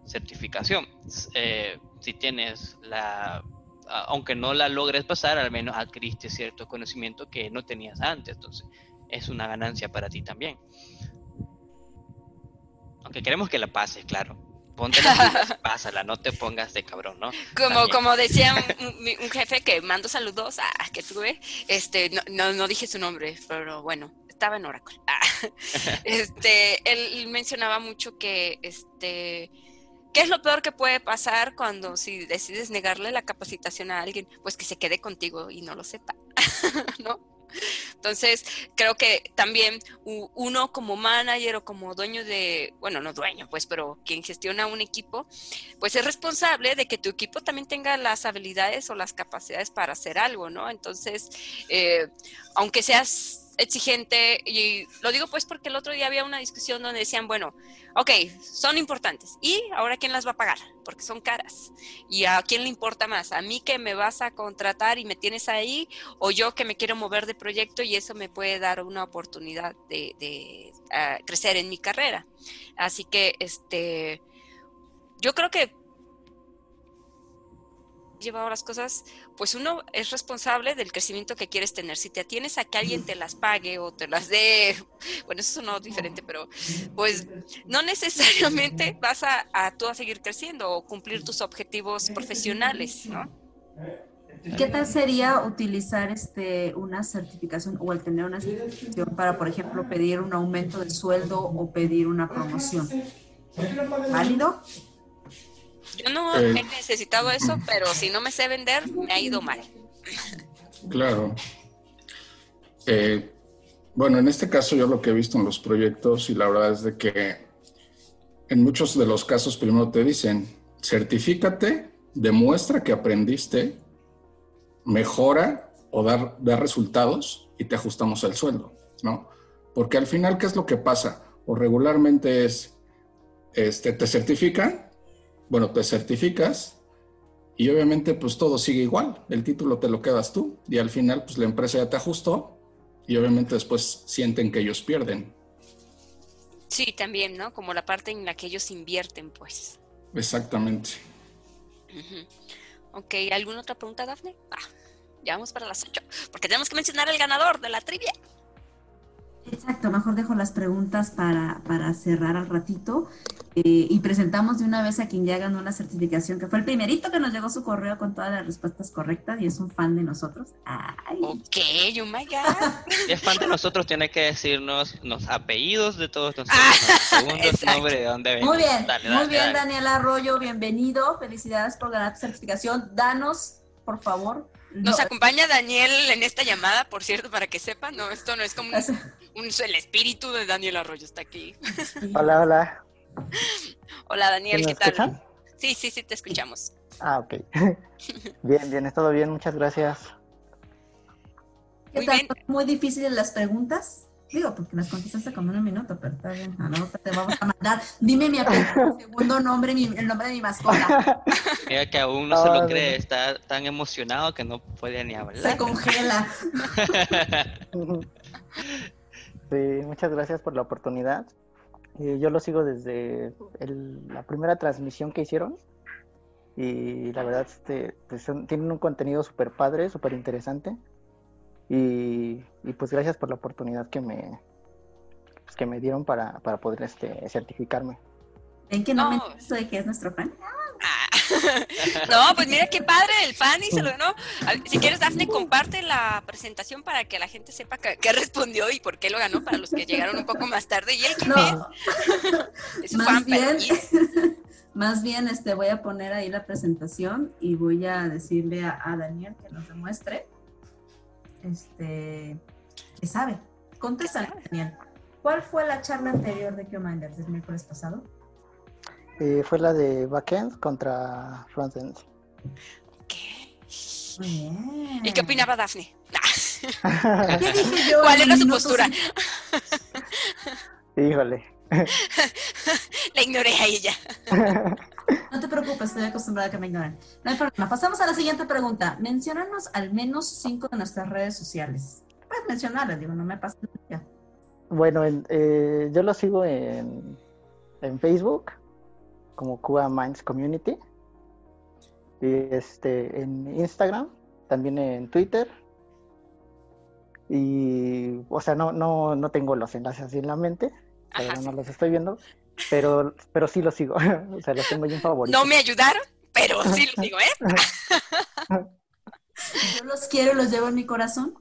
certificación. Eh, si tienes la aunque no la logres pasar, al menos adquiriste cierto conocimiento que no tenías antes. Entonces, es una ganancia para ti también. Aunque queremos que la pases, claro. Ponte la pásala, no te pongas de cabrón, ¿no? Como, como decía un, jefe que mando saludos a que tuve, este, no, no, dije su nombre, pero bueno, estaba en Oracle. este, él mencionaba mucho que este ¿Qué es lo peor que puede pasar cuando si decides negarle la capacitación a alguien? Pues que se quede contigo y no lo sepa, ¿no? Entonces, creo que también uno como manager o como dueño de, bueno, no dueño, pues, pero quien gestiona un equipo, pues es responsable de que tu equipo también tenga las habilidades o las capacidades para hacer algo, ¿no? Entonces, eh, aunque seas exigente y lo digo pues porque el otro día había una discusión donde decían, bueno, ok, son importantes y ahora quién las va a pagar porque son caras. Y a quién le importa más, a mí que me vas a contratar y me tienes ahí o yo que me quiero mover de proyecto y eso me puede dar una oportunidad de, ah, crecer en mi carrera. Así que este, yo creo que llevado las cosas, pues uno es responsable del crecimiento que quieres tener. Si te atienes a que alguien te las pague o te las dé, bueno, eso no es diferente, pero pues no necesariamente vas a, a tú a seguir creciendo o cumplir tus objetivos profesionales, ¿no? ¿Qué tal sería utilizar este una certificación o el tener una certificación para, por ejemplo, pedir un aumento de sueldo o pedir una promoción? ¿Válido? Yo no eh, he necesitado eso, pero si no me sé vender, me ha ido mal. Claro. Eh, bueno, en este caso yo lo que he visto en los proyectos y la verdad es de que en muchos de los casos primero te dicen, certifícate, demuestra que aprendiste, mejora o dar, dar resultados y te ajustamos el sueldo, ¿no? Porque al final, ¿qué es lo que pasa? O regularmente es, este, te certifican bueno, te certificas y obviamente pues todo sigue igual, el título te lo quedas tú y al final pues la empresa ya te ajustó y obviamente después sienten que ellos pierden. Sí, también, ¿no? Como la parte en la que ellos invierten, pues. Exactamente. Ok, ¿alguna otra pregunta, Dafne? Ah, ya vamos para las ocho, porque tenemos que mencionar al ganador de la trivia. Exacto, mejor dejo las preguntas para, para cerrar al ratito eh, y presentamos de una vez a quien ya ganó la certificación, que fue el primerito que nos llegó su correo con todas las respuestas correctas y es un fan de nosotros. Ay. Ok, oh my God. Es fan de nosotros, tiene que decirnos los apellidos de todos nosotros, ah, nombre, de dónde venimos. Muy bien, muy bien, Daniel Arroyo, bienvenido. Felicidades por ganar tu certificación. Danos, por favor, nos acompaña Daniel en esta llamada, por cierto, para que sepan, no, esto no es como un, el espíritu de Daniel Arroyo está aquí. Hola, hola. Hola Daniel, ¿qué tal? Sí, sí, sí, te escuchamos. Ah, ok. bien, bien, es todo bien, muchas gracias. ¿Qué Muy tal? Bien. ¿Muy difíciles las preguntas? Digo, porque las contestaste como un minuto, pero está bien. A la te vamos a mandar. Dime mi apellido, segundo nombre, el nombre de mi mascota. Mira que aún no, se lo cree, está tan emocionado que no puede ni hablar. Se congela. Sí, muchas gracias por la oportunidad. Eh, yo lo sigo desde el- la primera transmisión que hicieron y la verdad este, pues son- tienen un contenido súper padre, súper interesante y, y, pues gracias por la oportunidad que me, pues, que me dieron para, para poder este, certificarme. ¿En qué no, No. me esto de que es nuestro fan? Ah. No, pues mira qué padre el fan y se lo ganó. Si quieres, Dafne, comparte la presentación para que la gente sepa que- qué respondió y por qué lo ganó para los que llegaron un poco más tarde. ¿Y él quién No, es? Es su más fan, bien, pero- más bien este, voy a poner ahí la presentación y voy a decirle a, a Daniel que nos demuestre este, que sabe. Contéstale, Daniel. ¿Cuál fue la charla anterior de Q-Minders del miércoles pasado? Eh, fue la de backend contra frontend. Muy bien. ¿Y qué opinaba Dafne? ¿Qué dije yo? ¿Cuál era su postura? Híjole. La ignoré a ella. No te preocupes, estoy acostumbrada a que me ignoren. No hay problema. Pasamos a la siguiente pregunta. Menciónanos al menos cinco de nuestras redes sociales. Puedes mencionarlas, digo, no me pasa nada. Bueno, en- eh, yo lo sigo en, en Facebook como Cuba Minds Community. Y este, en Instagram, también en Twitter. Y, o sea, no, no, no tengo los enlaces así en la mente, pero Ajá, no sí. los estoy viendo, pero, pero sí los sigo. o sea, los tengo yo en favorito. No me ayudaron, pero sí lo digo, ¿eh? Yo los quiero y los llevo en mi corazón.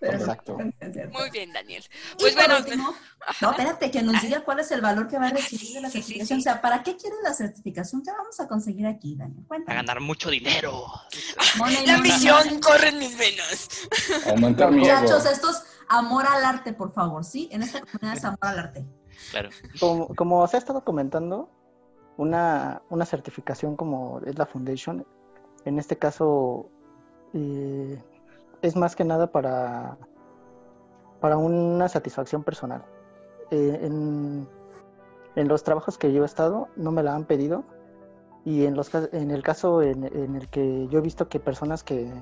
Pero Exacto. Muy bien, Daniel. Y Pues por bueno, último, no, espérate, que nos diga cuál es el valor que va a recibir de la sí, sí, certificación. sí. O sea, ¿para qué quieres la certificación? ¿Qué vamos a conseguir aquí, Daniel? A Cuéntanos. ganar mucho dinero. Money, la misión corre en mis venas. Aumentar mi ego. Muchachos, esto es amor al arte, por favor, ¿sí? En esta comunidad es amor al arte. Como, se ha estado comentando, una, una certificación como es la Foundation, en este caso eh, es más que nada para, para una satisfacción personal. Eh, en, los trabajos que yo he estado no me la han pedido y en, los, en el caso en, en el que yo he visto que personas que,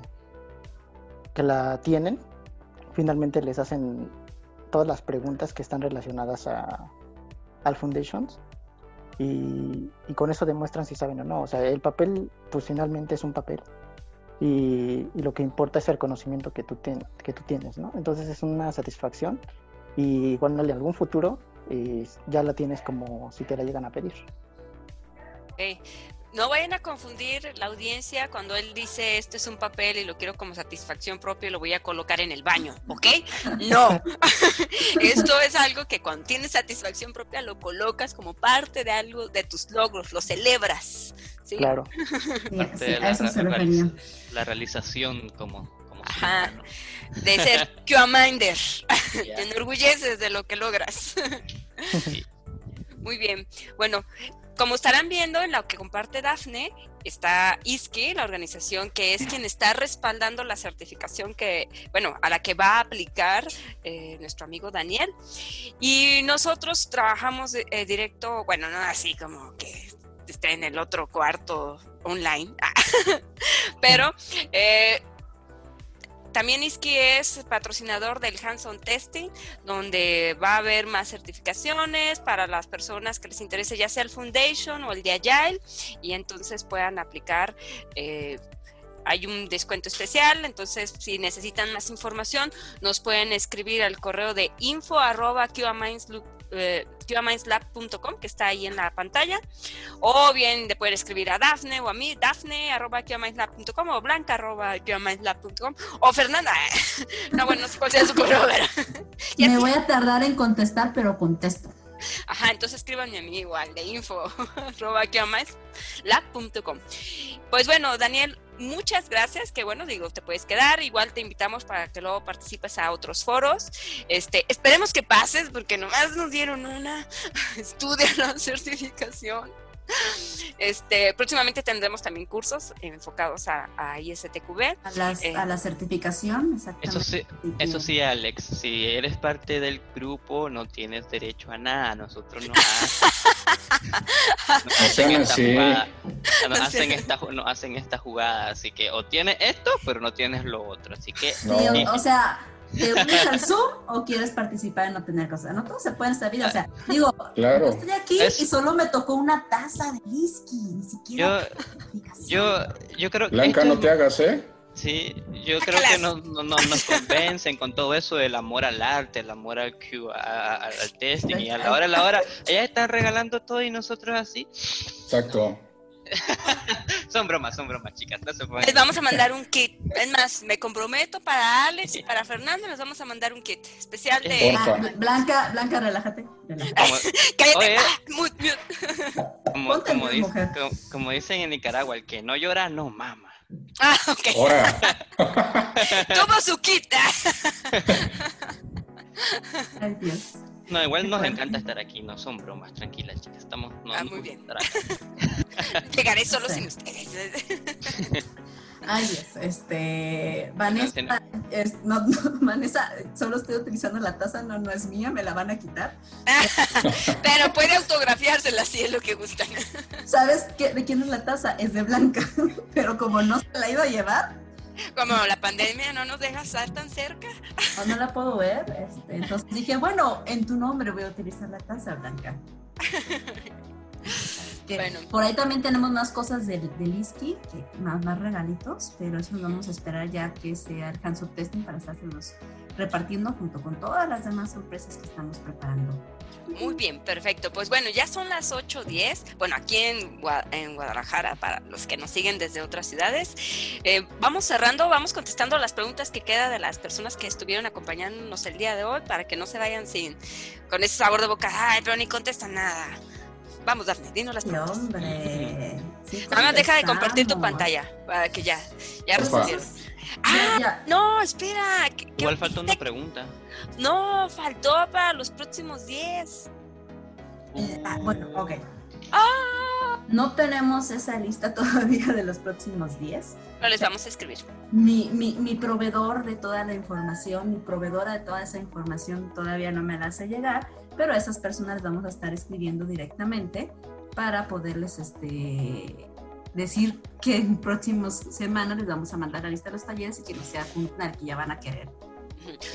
que la tienen, finalmente les hacen todas las preguntas que están relacionadas a, al Foundations y, y con eso demuestran si saben o no. O sea, el papel, pues finalmente es un papel y, y lo que importa es el conocimiento que tú, ten- que tú tienes, ¿no? Entonces es una satisfacción y igual en algún futuro eh, ya la tienes como si te la llegan a pedir. Ok. No vayan a confundir la audiencia cuando él dice esto es un papel y lo quiero como satisfacción propia y lo voy a colocar en el baño, ¿ok? No. esto es algo que cuando tienes satisfacción propia lo colocas como parte de algo de tus logros, lo celebras. ¿sí? Claro. Parte sí, de la, eso se la- refería. la realización como, Ajá. De ser QAminder. Ya. Te enorgulleces de lo que logras. Sí. Muy bien. Bueno, como estarán viendo en lo que comparte Dafne, está ISKI, la organización que es quien está respaldando la certificación que, bueno, a la que va a aplicar eh, nuestro amigo Daniel. Y nosotros trabajamos eh, directo, bueno, no así como que esté en el otro cuarto online, pero eh, también ISKI es patrocinador del Hands-on Testing, donde va a haber más certificaciones para las personas que les interese, ya sea el Foundation o el de Agile, y entonces puedan aplicar. eh, hay un descuento especial, entonces si necesitan más información, nos pueden escribir al correo de info eh, qamindslab.com, que está ahí en la pantalla, o bien de poder escribir a Dafne o a mí, dafne arroba qamindslab.com o blanca arroba qamindslab.com o Fernanda. no, bueno, no sé cuál sea su correo, Me voy a tardar en contestar, pero contesto. Ajá, entonces escríbanme a mí igual de info qamindslab.com. Pues bueno, Daniel, muchas gracias, que bueno, digo, te puedes quedar, igual te invitamos para que luego participes a otros foros. Este, esperemos que pases, porque nomás nos dieron una, estudia la certificación. Este, próximamente tendremos también cursos enfocados a, a ISTQB. A, las- Eh. a la certificación, exactamente. Eso sí, eso sí, Alex, si eres parte del grupo, no tienes derecho a nada. Nosotros nos, ha- nos hacen sean esta así. jugada. Nos No hacen esta, ju- nos hacen esta jugada. Así que o tienes esto, pero no tienes lo otro. Así que No. Sí, o, o sea, ¿Te unes al Zoom o quieres participar en no tener cosas? No todo se puede en esta vida. O sea, digo, Claro. yo estoy aquí Es- y solo me tocó una taza de whisky, ni siquiera. Yo, yo, yo creo que. Blanca, esto no te hagas, ¿eh? Sí, yo creo que nos, no- no- nos convencen con todo eso del amor al arte, el amor al, Q, al testing y a la hora, a la hora, ellas están regalando todo y nosotros así. Exacto. Son bromas, son bromas, chicas, no se Les vamos a mandar un kit. Es más, me comprometo para Alex y para Fernando, les vamos a mandar un kit especial de. Ah, Blanca, Blanca, relájate. relájate. Como, Cállate. Oye. ah, mute, mute. como, Ponte como en dice- mujer. como- como dicen en Nicaragua, el que no llora no mama. Ah, ok. Tuvo su kit. Ay, Dios. No, igual nos encanta estar aquí, no son bromas, tranquilas, chicas, estamos... No, Ah, muy bien. Llegaré solo Sí. sin ustedes. Ay. Este. Vanessa. es- no, no, Vanessa, solo estoy utilizando la taza, no, no es mía, me la van a quitar. Pero puede autografiársela si es lo que gustan. ¿Sabes qué, de quién es la taza? Es de Blanca. Pero como no se la iba a llevar, Como la pandemia no nos deja estar tan cerca. o no la puedo ver, este, entonces dije, bueno, en tu nombre voy a utilizar la taza, Blanca. Que Bueno. Por ahí también tenemos más cosas del, del Iski, que más, más regalitos, pero eso vamos a esperar ya que sea el hands testing para estárselos repartiendo junto con todas las demás sorpresas que estamos preparando. Muy bien, perfecto. Pues bueno, ya son las 8.10. Bueno, aquí en, Gua- en Guadalajara, para los que nos siguen desde otras ciudades. Eh, vamos cerrando, vamos contestando las preguntas que queda de las personas que estuvieron acompañándonos el día de hoy para que no se vayan sin con ese sabor de boca. Ay, pero ni contestan nada. Vamos, Daphne, dinos las preguntas. hombre. Sí, Nada más deja de compartir tu pantalla para que ya, ya respondieron. Ah, ya. no, espera. ¿qué- qué- Igual falta una pregunta. No, faltó para los próximos 10. Eh, ah, bueno, ok. Ah, No tenemos esa lista todavía de los próximos 10. pero les vamos a escribir. Mi, mi, mi proveedor de toda la información, mi proveedora de toda esa información todavía no me la hace llegar, pero a esas personas vamos a estar escribiendo directamente para poderles este, decir que en próximas semanas les vamos a mandar la lista de los talleres y que no se apuntan al que ya van a querer.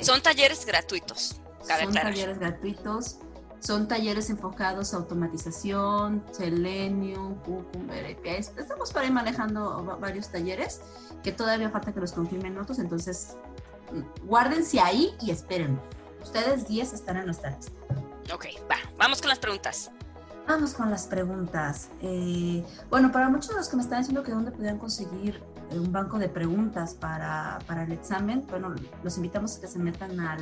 Son talleres gratuitos. Cabe Son aclarar. talleres gratuitos, son talleres enfocados a automatización, Selenium, Cucumber, APIs. Estamos por ahí manejando va- varios talleres que todavía falta que los confirmen otros, entonces mm, guárdense ahí y esperen. Ustedes 10 están en nuestra lista. Ok, va, vamos con las preguntas. Vamos con las preguntas. Eh, bueno, para muchos de los que me están diciendo que dónde podían conseguir eh, un banco de preguntas para, para el examen, bueno, los invitamos a que se metan al,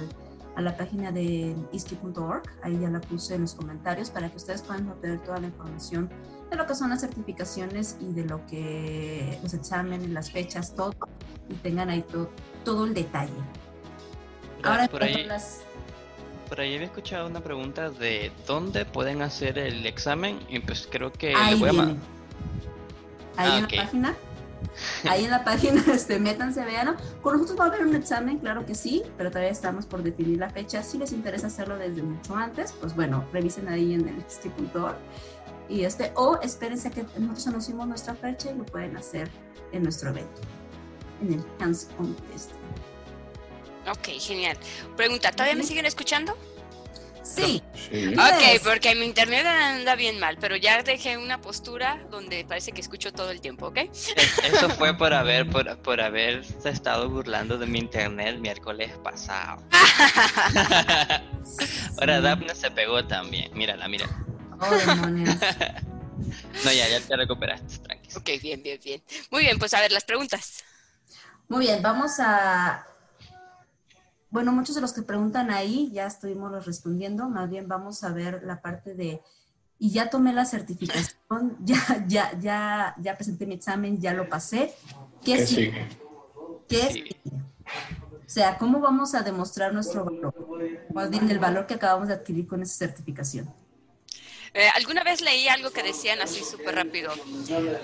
a la página de iski.org, ahí ya la puse en los comentarios para que ustedes puedan obtener toda la información de lo que son las certificaciones y de lo que los exámenes, las fechas, todo, y tengan ahí to- todo el detalle. Ahora, por ahí, las- por ahí había escuchado una pregunta de dónde pueden hacer el examen y pues creo que le Ahí voy a ma- viene. Ahí Ah, en ok. la página. Ahí en la página, este, métanse, vean. Con nosotros va a haber un examen, claro que sí, pero todavía estamos por definir la fecha. Si les interesa hacerlo desde mucho antes, pues bueno, revisen ahí en el instituto. Y este, o espérense que nosotros anunciamos nuestra fecha y lo pueden hacer en nuestro evento, en el Hands On Test. Ok, genial. Pregunta, ¿todavía me siguen escuchando? Sí, sí. Ok, Yes. porque mi internet anda bien mal, pero ya dejé una postura donde parece que escucho todo el tiempo, ¿ok? Es- Eso fue por haber, por, por haber estado burlando de mi internet el miércoles pasado. Ahora. Daphne se pegó también. Mírala, mira. Oh, demonios. No, ya, ya te recuperaste, tranqui. ok, bien, bien, bien. Muy bien, pues a ver las preguntas. Muy bien, vamos a... Bueno, muchos de los que preguntan ahí ya estuvimos los respondiendo, más bien vamos a ver la parte de... Y ya tomé la certificación, ya, ya, ya, ya presenté mi examen, ya lo pasé. ¿Qué, ¿Qué sigue? sigue? ¿Qué Sí. sigue? O sea, ¿cómo vamos a demostrar nuestro valor? Más bien el valor que acabamos de adquirir con esa certificación. Eh, Alguna vez leí algo que decían así súper rápido.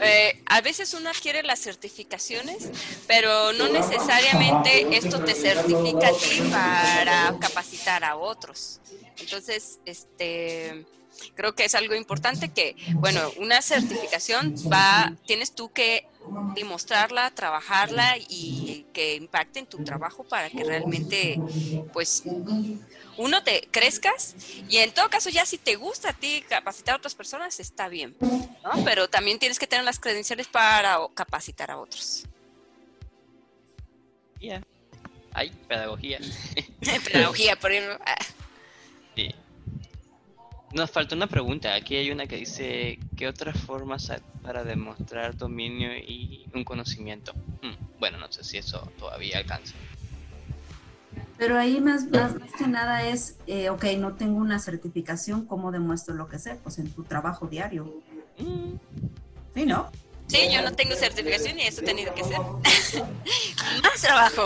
Eh, a veces uno adquiere las certificaciones, pero no necesariamente esto te certifica a ti para capacitar a otros. Entonces, este, Creo que es algo importante que, bueno, una certificación va, tienes tú que demostrarla, trabajarla y que impacte en tu trabajo para que realmente, pues, uno te crezcas y en todo caso ya si te gusta a ti capacitar a otras personas está bien, ¿no? Pero también tienes que tener las credenciales para capacitar a otros. Yeah. Hay pedagogía. pedagogía, por ejemplo. Sí. Nos falta una pregunta. Aquí hay una que dice, ¿qué otras formas hay para demostrar dominio y un conocimiento? Hmm, bueno, no sé si eso todavía alcanza. Pero ahí más, más, que nada es, eh, ok, no tengo una certificación, ¿cómo demuestro lo que sé? Pues en tu trabajo diario. Mm. ¿Sí, no? Sí, yo no tengo certificación y eso ha tenido que ser más trabajo.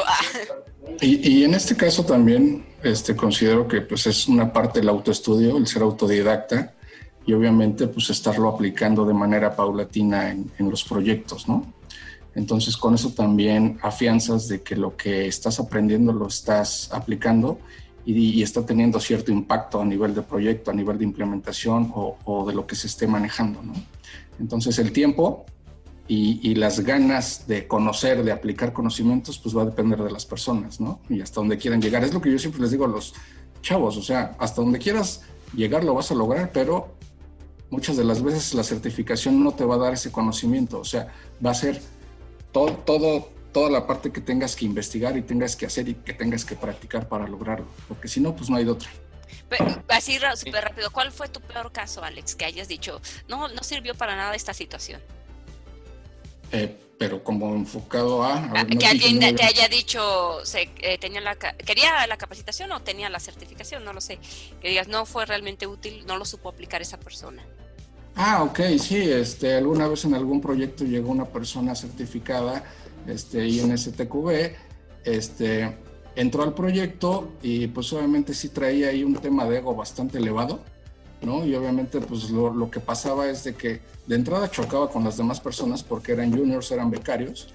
Y, y, en este caso también este, considero que pues, es una parte del autoestudio, el ser autodidacta y obviamente pues estarlo aplicando de manera paulatina en, en los proyectos, ¿no? Entonces con eso también afianzas de que lo que estás aprendiendo lo estás aplicando y, está teniendo cierto impacto a nivel de proyecto, a nivel de implementación o, de lo que se esté manejando. ¿no? Entonces el tiempo y, las ganas de conocer, de aplicar conocimientos, pues va a depender de las personas, ¿no? Y hasta donde quieran llegar. Es lo que yo siempre les digo a los chavos, o sea, hasta donde quieras llegar lo vas a lograr, pero muchas de las veces la certificación no te va a dar ese conocimiento, o sea, va a ser todo, todo, toda la parte que tengas que investigar y tengas que hacer y que tengas que practicar para lograrlo, porque si no, pues no hay de otra. así súper rápido, ¿cuál fue tu peor caso, Alex, que hayas dicho, no, no sirvió para nada esta situación? Eh, pero como enfocado a... Ah, que alguien te haya dicho, se, eh, tenía la, quería la capacitación o tenía la certificación, no lo sé, que digas, no fue realmente útil, no lo supo aplicar esa persona. Ah, ok, sí, este, alguna vez en algún proyecto llegó una persona certificada, este, INSTQB, este, entró al proyecto y pues obviamente sí traía ahí un tema de ego bastante elevado, ¿no? Y obviamente pues lo, lo que pasaba es de que de entrada chocaba con las demás personas porque eran juniors, eran becarios,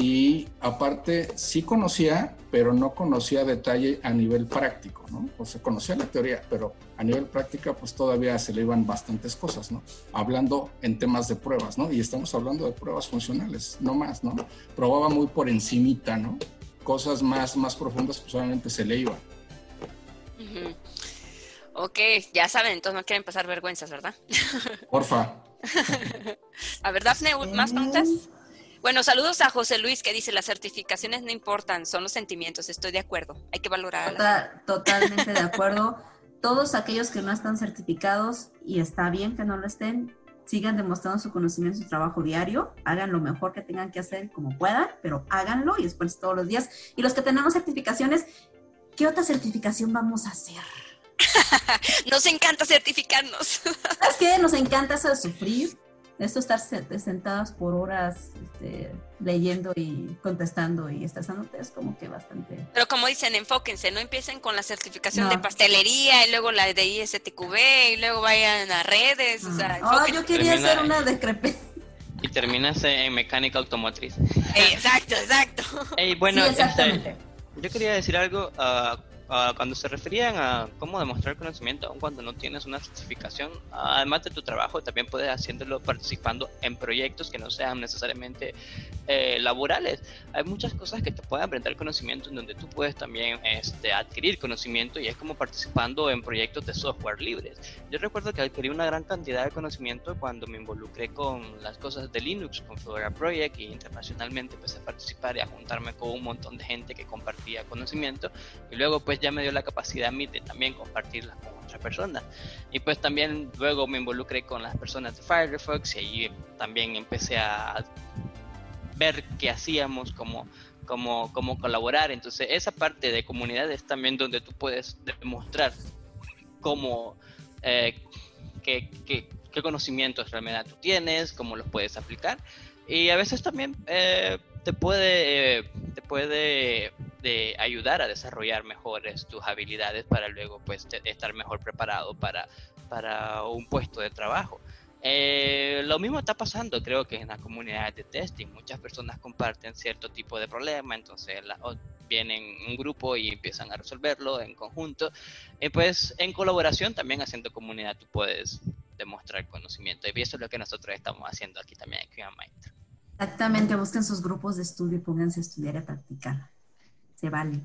y aparte sí conocía, pero no conocía detalle a nivel práctico, ¿no? O sea, conocía la teoría, pero a nivel práctica pues todavía se le iban bastantes cosas, ¿no? Hablando en temas de pruebas, ¿no? Y estamos hablando de pruebas funcionales, no más, ¿no? Probaba muy por encimita, ¿no? Cosas más, más profundas pues obviamente se le iban. Ok, ya saben, entonces no quieren pasar vergüenzas, ¿verdad? Porfa. a ver, Dafne, ¿más preguntas? Bueno, saludos a José Luis que dice, las certificaciones no importan, son los sentimientos, estoy de acuerdo, hay que valorar. totalmente de acuerdo. Todos aquellos que no están certificados, y está bien que no lo estén, sigan demostrando su conocimiento, su trabajo diario, hagan lo mejor que tengan que hacer como puedan, pero háganlo y después todos los días. Y los que tenemos certificaciones, ¿qué otra certificación vamos a hacer? Nos encanta certificarnos. ¿Sabes qué? Nos encanta eso de sufrir esto estar sentadas por horas este, leyendo y contestando y estresándote es como que bastante. Pero como dicen, enfóquense, no empiecen con la certificación de pastelería y luego la de ISTQB y luego vayan a redes. O sea, oh, yo quería hacer una decrepit. Y terminas en mecánica automotriz. exacto, exacto. bueno, este, yo quería decir algo. Uh, Ah, cuando se referían a cómo demostrar conocimiento, aun cuando no tienes una certificación, además de tu trabajo, también puedes haciéndolo participando en proyectos que no sean necesariamente eh, laborales. Hay muchas cosas que te pueden aprender conocimiento en donde tú puedes también este, adquirir conocimiento y es como participando en proyectos de software libres. Yo recuerdo que adquirí una gran cantidad de conocimiento cuando me involucré con las cosas de Linux, con Fedora Project y internacionalmente empecé a participar y a juntarme con un montón de gente que compartía conocimiento y luego pues ya me dio la capacidad a mí de también compartirlas con otras personas. Y pues también luego me involucré con las personas de Firefox y ahí también empecé a ver qué hacíamos, cómo, cómo, cómo colaborar. Entonces esa parte de comunidad es también donde tú puedes demostrar cómo, eh, qué, qué, qué, conocimientos realmente tú tienes, cómo los puedes aplicar. Y a veces también eh, te puede, eh, te puede de ayudar a desarrollar mejores tus habilidades para luego pues estar mejor preparado para, para un puesto de trabajo. Eh, lo mismo está pasando, creo que en las comunidades de testing. Muchas personas comparten cierto tipo de problema, entonces vienen un grupo y empiezan a resolverlo en conjunto. Y pues en colaboración, también haciendo comunidad, tú puedes demostrar conocimiento. Y eso es lo que nosotros estamos haciendo aquí también en Mind. Exactamente, busquen sus grupos de estudio y pónganse a estudiar y a practicar. Se vale.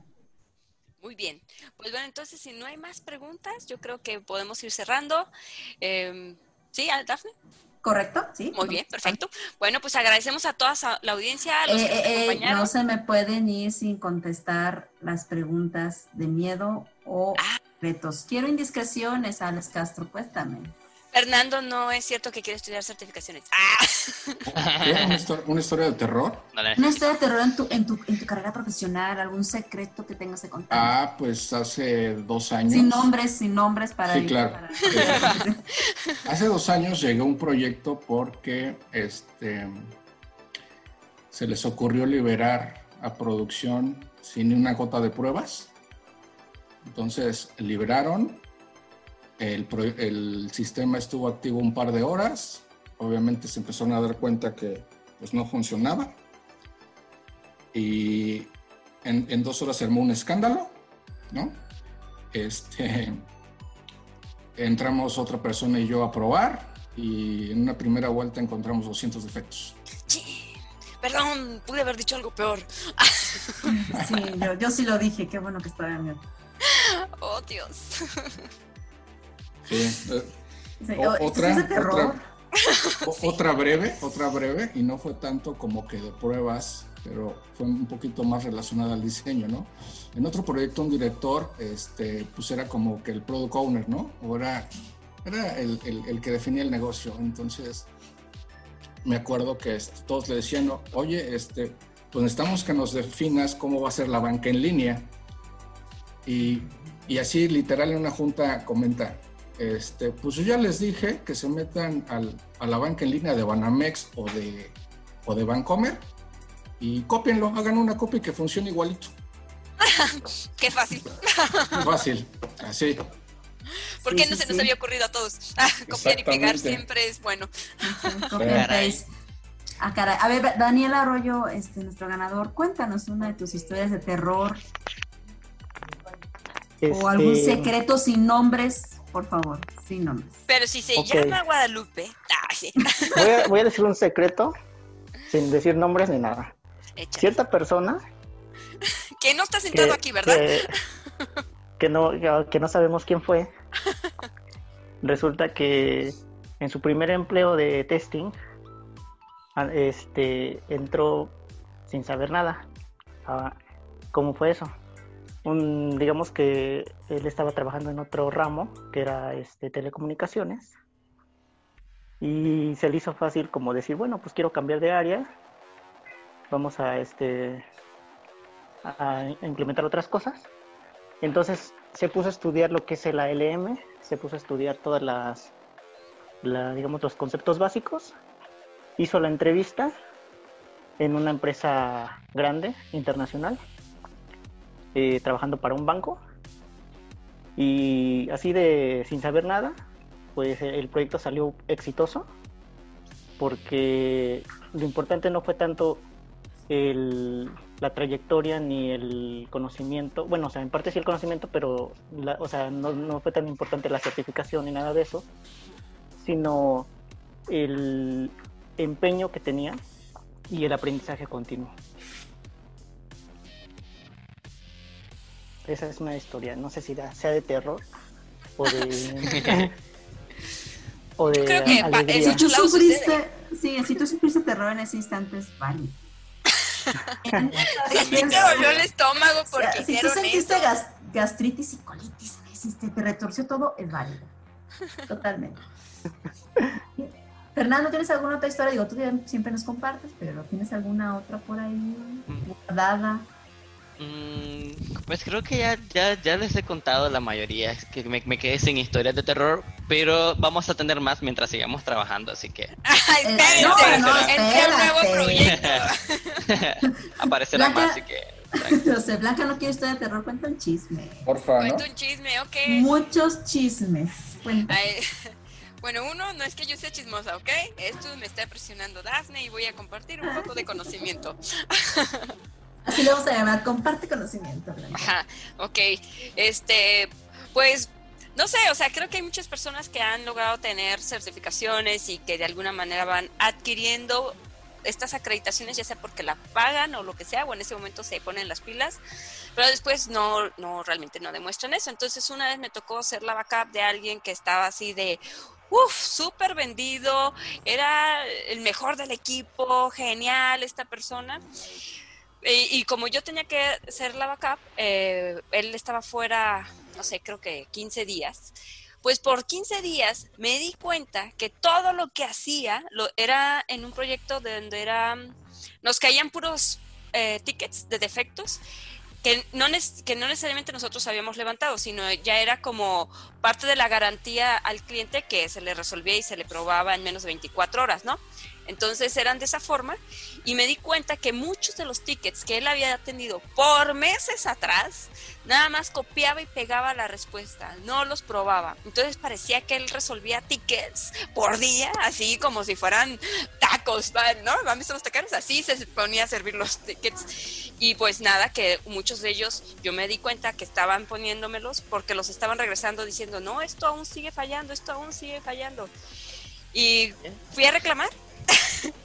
Muy bien. Pues bueno, entonces si no hay más preguntas, yo creo que podemos ir cerrando. Eh, ¿Sí, Dafne? ¿Correcto? Sí. Muy bien, perfecto. Bueno, pues agradecemos a toda la audiencia, a los que nos Eh, eh, acompañaron. no se me pueden ir sin contestar las preguntas de miedo o Ah. retos. Quiero indiscreciones, Alex Castro, cuéntame. Fernando, no es cierto que quiere estudiar certificaciones. Ah. ¿Una, histo- una historia de terror? No le- Una historia de terror en tu, en tu, en tu carrera profesional, algún secreto que tengas que contar. Ah, pues hace dos años. sin nombres, sin nombres para Sí, ir- claro. para- Hace dos años llegó un proyecto porque este, se les ocurrió liberar a producción sin una gota de pruebas. Entonces liberaron, el, sistema estuvo activo un par de horas, obviamente se empezaron a dar cuenta que pues, no funcionaba y en, en dos horas se armó un escándalo, ¿no? Este, entramos otra persona y yo a probar y en una primera vuelta encontramos 200 defectos. sí. Perdón, pude haber dicho algo peor. Sí, yo, yo sí lo dije, qué bueno que estaba en mi... Oh, Dios. Sí, O- otra- Otra breve, otra breve, y no fue tanto como que de pruebas, pero fue un poquito más relacionada al diseño, ¿no? En otro proyecto un director, este, pues era como que el product owner, ¿no? O era, era el, el- el que definía el negocio, entonces me acuerdo que este, todos le decían, "No, oye, este, pues necesitamos que nos definas cómo va a ser la banca en línea. Y, y así literal en una junta comenta, este, pues yo ya les dije que se metan al- a la banca en línea de Banamex o de, o de Bancomer y cópienlo, hagan una copia que funcione igualito. Qué fácil. Fácil, así. ¿Por Sí, qué no sí, se nos sí. había ocurrido a todos? Ah, copiar y pegar siempre es bueno. Ah, caray. A ver, Daniel Arroyo, este, nuestro ganador, cuéntanos una de tus historias de terror o algún Este, secreto sin nombres, por favor, sin nombres. Pero si se llama Guadalupe, ah, sí. Voy a, voy a decir un secreto sin decir nombres ni nada. Échale. Cierta persona Que no está sentado que, aquí, ¿verdad? que, que no, que no sabemos quién fue. Resulta que en su primer empleo de testing, este, entró sin saber nada. Ah, ¿Cómo fue eso? Un, digamos que él estaba trabajando en otro ramo, que era este, telecomunicaciones, y se le hizo fácil como decir, bueno, pues quiero cambiar de área, vamos a, este, a implementar otras cosas. Entonces se puso a estudiar lo que es el ALM, se puso a estudiar todas las, la- digamos, los conceptos básicos, hizo la entrevista en una empresa grande, internacional, eh, trabajando para un banco, y así de sin saber nada, pues eh, el proyecto salió exitoso, porque lo importante no fue tanto el- la trayectoria ni el conocimiento, bueno, o sea, en parte sí el conocimiento, pero, o sea, no, no fue tan importante la certificación ni nada de eso, sino el empeño que tenía y el aprendizaje continuo. Esa es una historia, no sé si da- sea de terror o de... o de Creo que alegría. Si tú sufriste, sí, si tú sufriste terror en ese instante es válido. A mí me dolió el estómago porque si tú sentiste eso. gas- gastritis y colitis, hiciste, te retorció todo, es válido. Totalmente. Fernando, ¿tienes alguna otra historia? Digo, tú siempre nos compartes, pero ¿tienes alguna otra por ahí guardada? Mm, pues creo que ya, ya, ya les he contado la mayoría, es que me, me quedé sin historias de terror, pero vamos a tener más mientras sigamos trabajando, así que Ah, Eh, espérense, no, no, entré a un nuevo espérate. proyecto. aparecerá Blanca- más, así que... No sé, Blanca no quiere historia de terror, cuenta un chisme. Porfa, ¿no? Cuento un chisme, ok. Muchos chismes. Ay, Bueno, uno, no es que yo sea chismosa, ¿ok? Esto me está presionando Dafne y voy a compartir un poco de conocimiento. Así le vamos a llamar, comparte conocimiento. Ajá, ok. Este, pues, no sé, o sea, creo que hay muchas personas que han logrado tener certificaciones y que de alguna manera van adquiriendo estas acreditaciones, ya sea porque la pagan o lo que sea, o en ese momento se ponen las pilas, pero después no, no realmente no demuestran eso. Entonces, una vez me tocó ser la backup de alguien que estaba así de, uff, súper vendido, era el mejor del equipo, genial esta persona. Y, como yo tenía que ser la backup, eh, él estaba fuera, no sé, creo que 15 días. Pues por 15 días me di cuenta que todo lo que hacía lo, era en un proyecto de donde era, nos caían puros eh, tickets de defectos que no, que no necesariamente nosotros habíamos levantado, sino ya era como parte de la garantía al cliente que se le resolvía y se le probaba en menos de 24 horas, ¿no? Entonces eran de esa forma y me di cuenta que muchos de los tickets que él había atendido por meses atrás, nada más copiaba y pegaba la respuesta, no los probaba. Entonces parecía que él resolvía tickets por día, así como si fueran tacos. ¿no? ¿Han visto los taqueros? Así se ponía a servir los tickets. Y pues nada, que muchos de ellos yo me di cuenta que estaban poniéndomelos porque los estaban regresando diciendo, no, esto aún sigue fallando, esto aún sigue fallando. Y fui a reclamar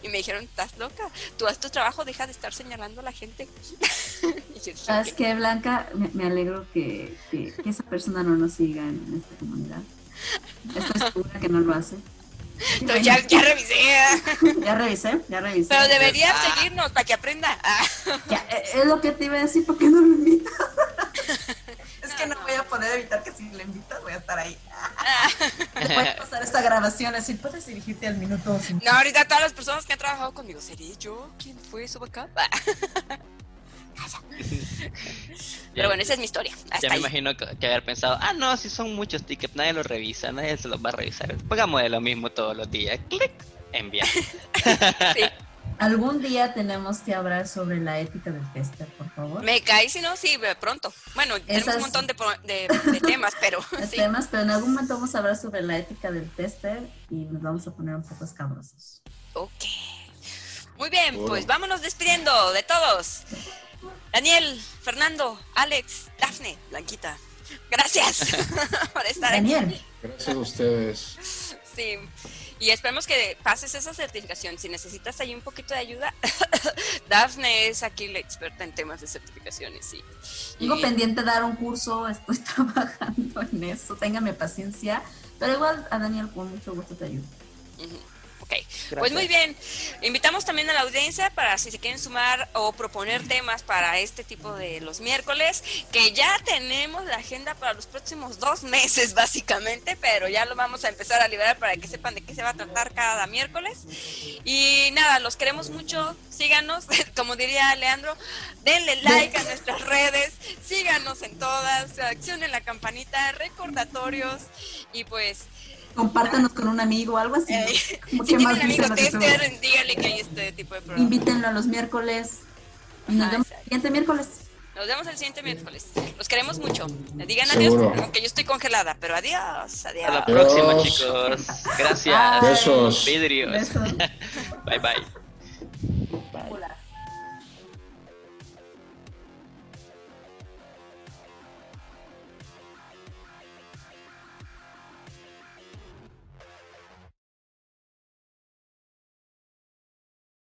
y me dijeron, estás loca, tú haz tu trabajo, deja de estar señalando a la gente. dije, ¿Sabes qué, Blanca? Me, me alegro que, que- que esa persona no nos siga en esta comunidad. Estoy segura que no lo hace. "Entonces, ya, ya revisé, Ya revisé, ya revisé. pero deberías Ah. seguirnos para que aprenda. Ah. Ya, eh, es lo que te iba a decir, ¿por qué no lo invitas? Es que no voy a poder evitar que si lo invitas voy a estar ahí. Puedes pasar esta grabación así, puedes dirigirte al minuto 50. No, ahorita todas las personas que han trabajado conmigo, ¿seré yo? ¿Quién fue su backup? Pero bueno, esa es mi historia. Hasta Ya me ahí. imagino que, que haber pensado, ah, no, si son muchos tickets, nadie los revisa, nadie se los va a revisar. Pongamos de lo mismo todos los días. Clic, enviar. Sí. Algún día tenemos que hablar sobre la ética del tester, por favor. Me caí, si no, sí, pronto. Bueno, tenemos Esas- un montón de, pro- de- de temas, pero de sí. temas, pero en algún momento vamos a hablar sobre la ética del tester y nos vamos a poner un poco escabrosos. Ok. Muy bien, Bueno. pues vámonos despidiendo de todos. Daniel, Fernando, Alex, Dafne, Blanquita. Gracias por estar aquí. Daniel, Gracias a ustedes. Sí. Y esperemos que pases esa certificación. Si necesitas ahí un poquito de ayuda, Dafne es aquí la experta en temas de certificaciones. Sí. tengo Y- pendiente dar un curso, estoy trabajando en eso, téngame paciencia, pero igual a Daniel con mucho gusto te ayudo. Ujú. Ok, pues muy bien. Invitamos también a la audiencia para si se quieren sumar o proponer temas para este tipo de los miércoles, que ya tenemos la agenda para los próximos dos meses básicamente, pero ya lo vamos a empezar a liberar para que sepan de qué se va a tratar cada miércoles. Y nada, los queremos mucho, síganos, como diría Leandro, denle like a nuestras redes, síganos en todas, accionen la campanita, recordatorios y pues... Compártanos con un amigo o algo así. Eh, Como si que más tester, díganle que hay este tipo de programa. Invítenlo a los miércoles. Y nos Ajá, vemos el siguiente miércoles. Nos vemos el siguiente miércoles. Los queremos mucho. Digan adiós, Seguro. aunque yo estoy congelada, pero adiós, Hasta la adiós. próxima, Adiós. chicos. Gracias. Besos. Vidrios. Besos. Bye bye.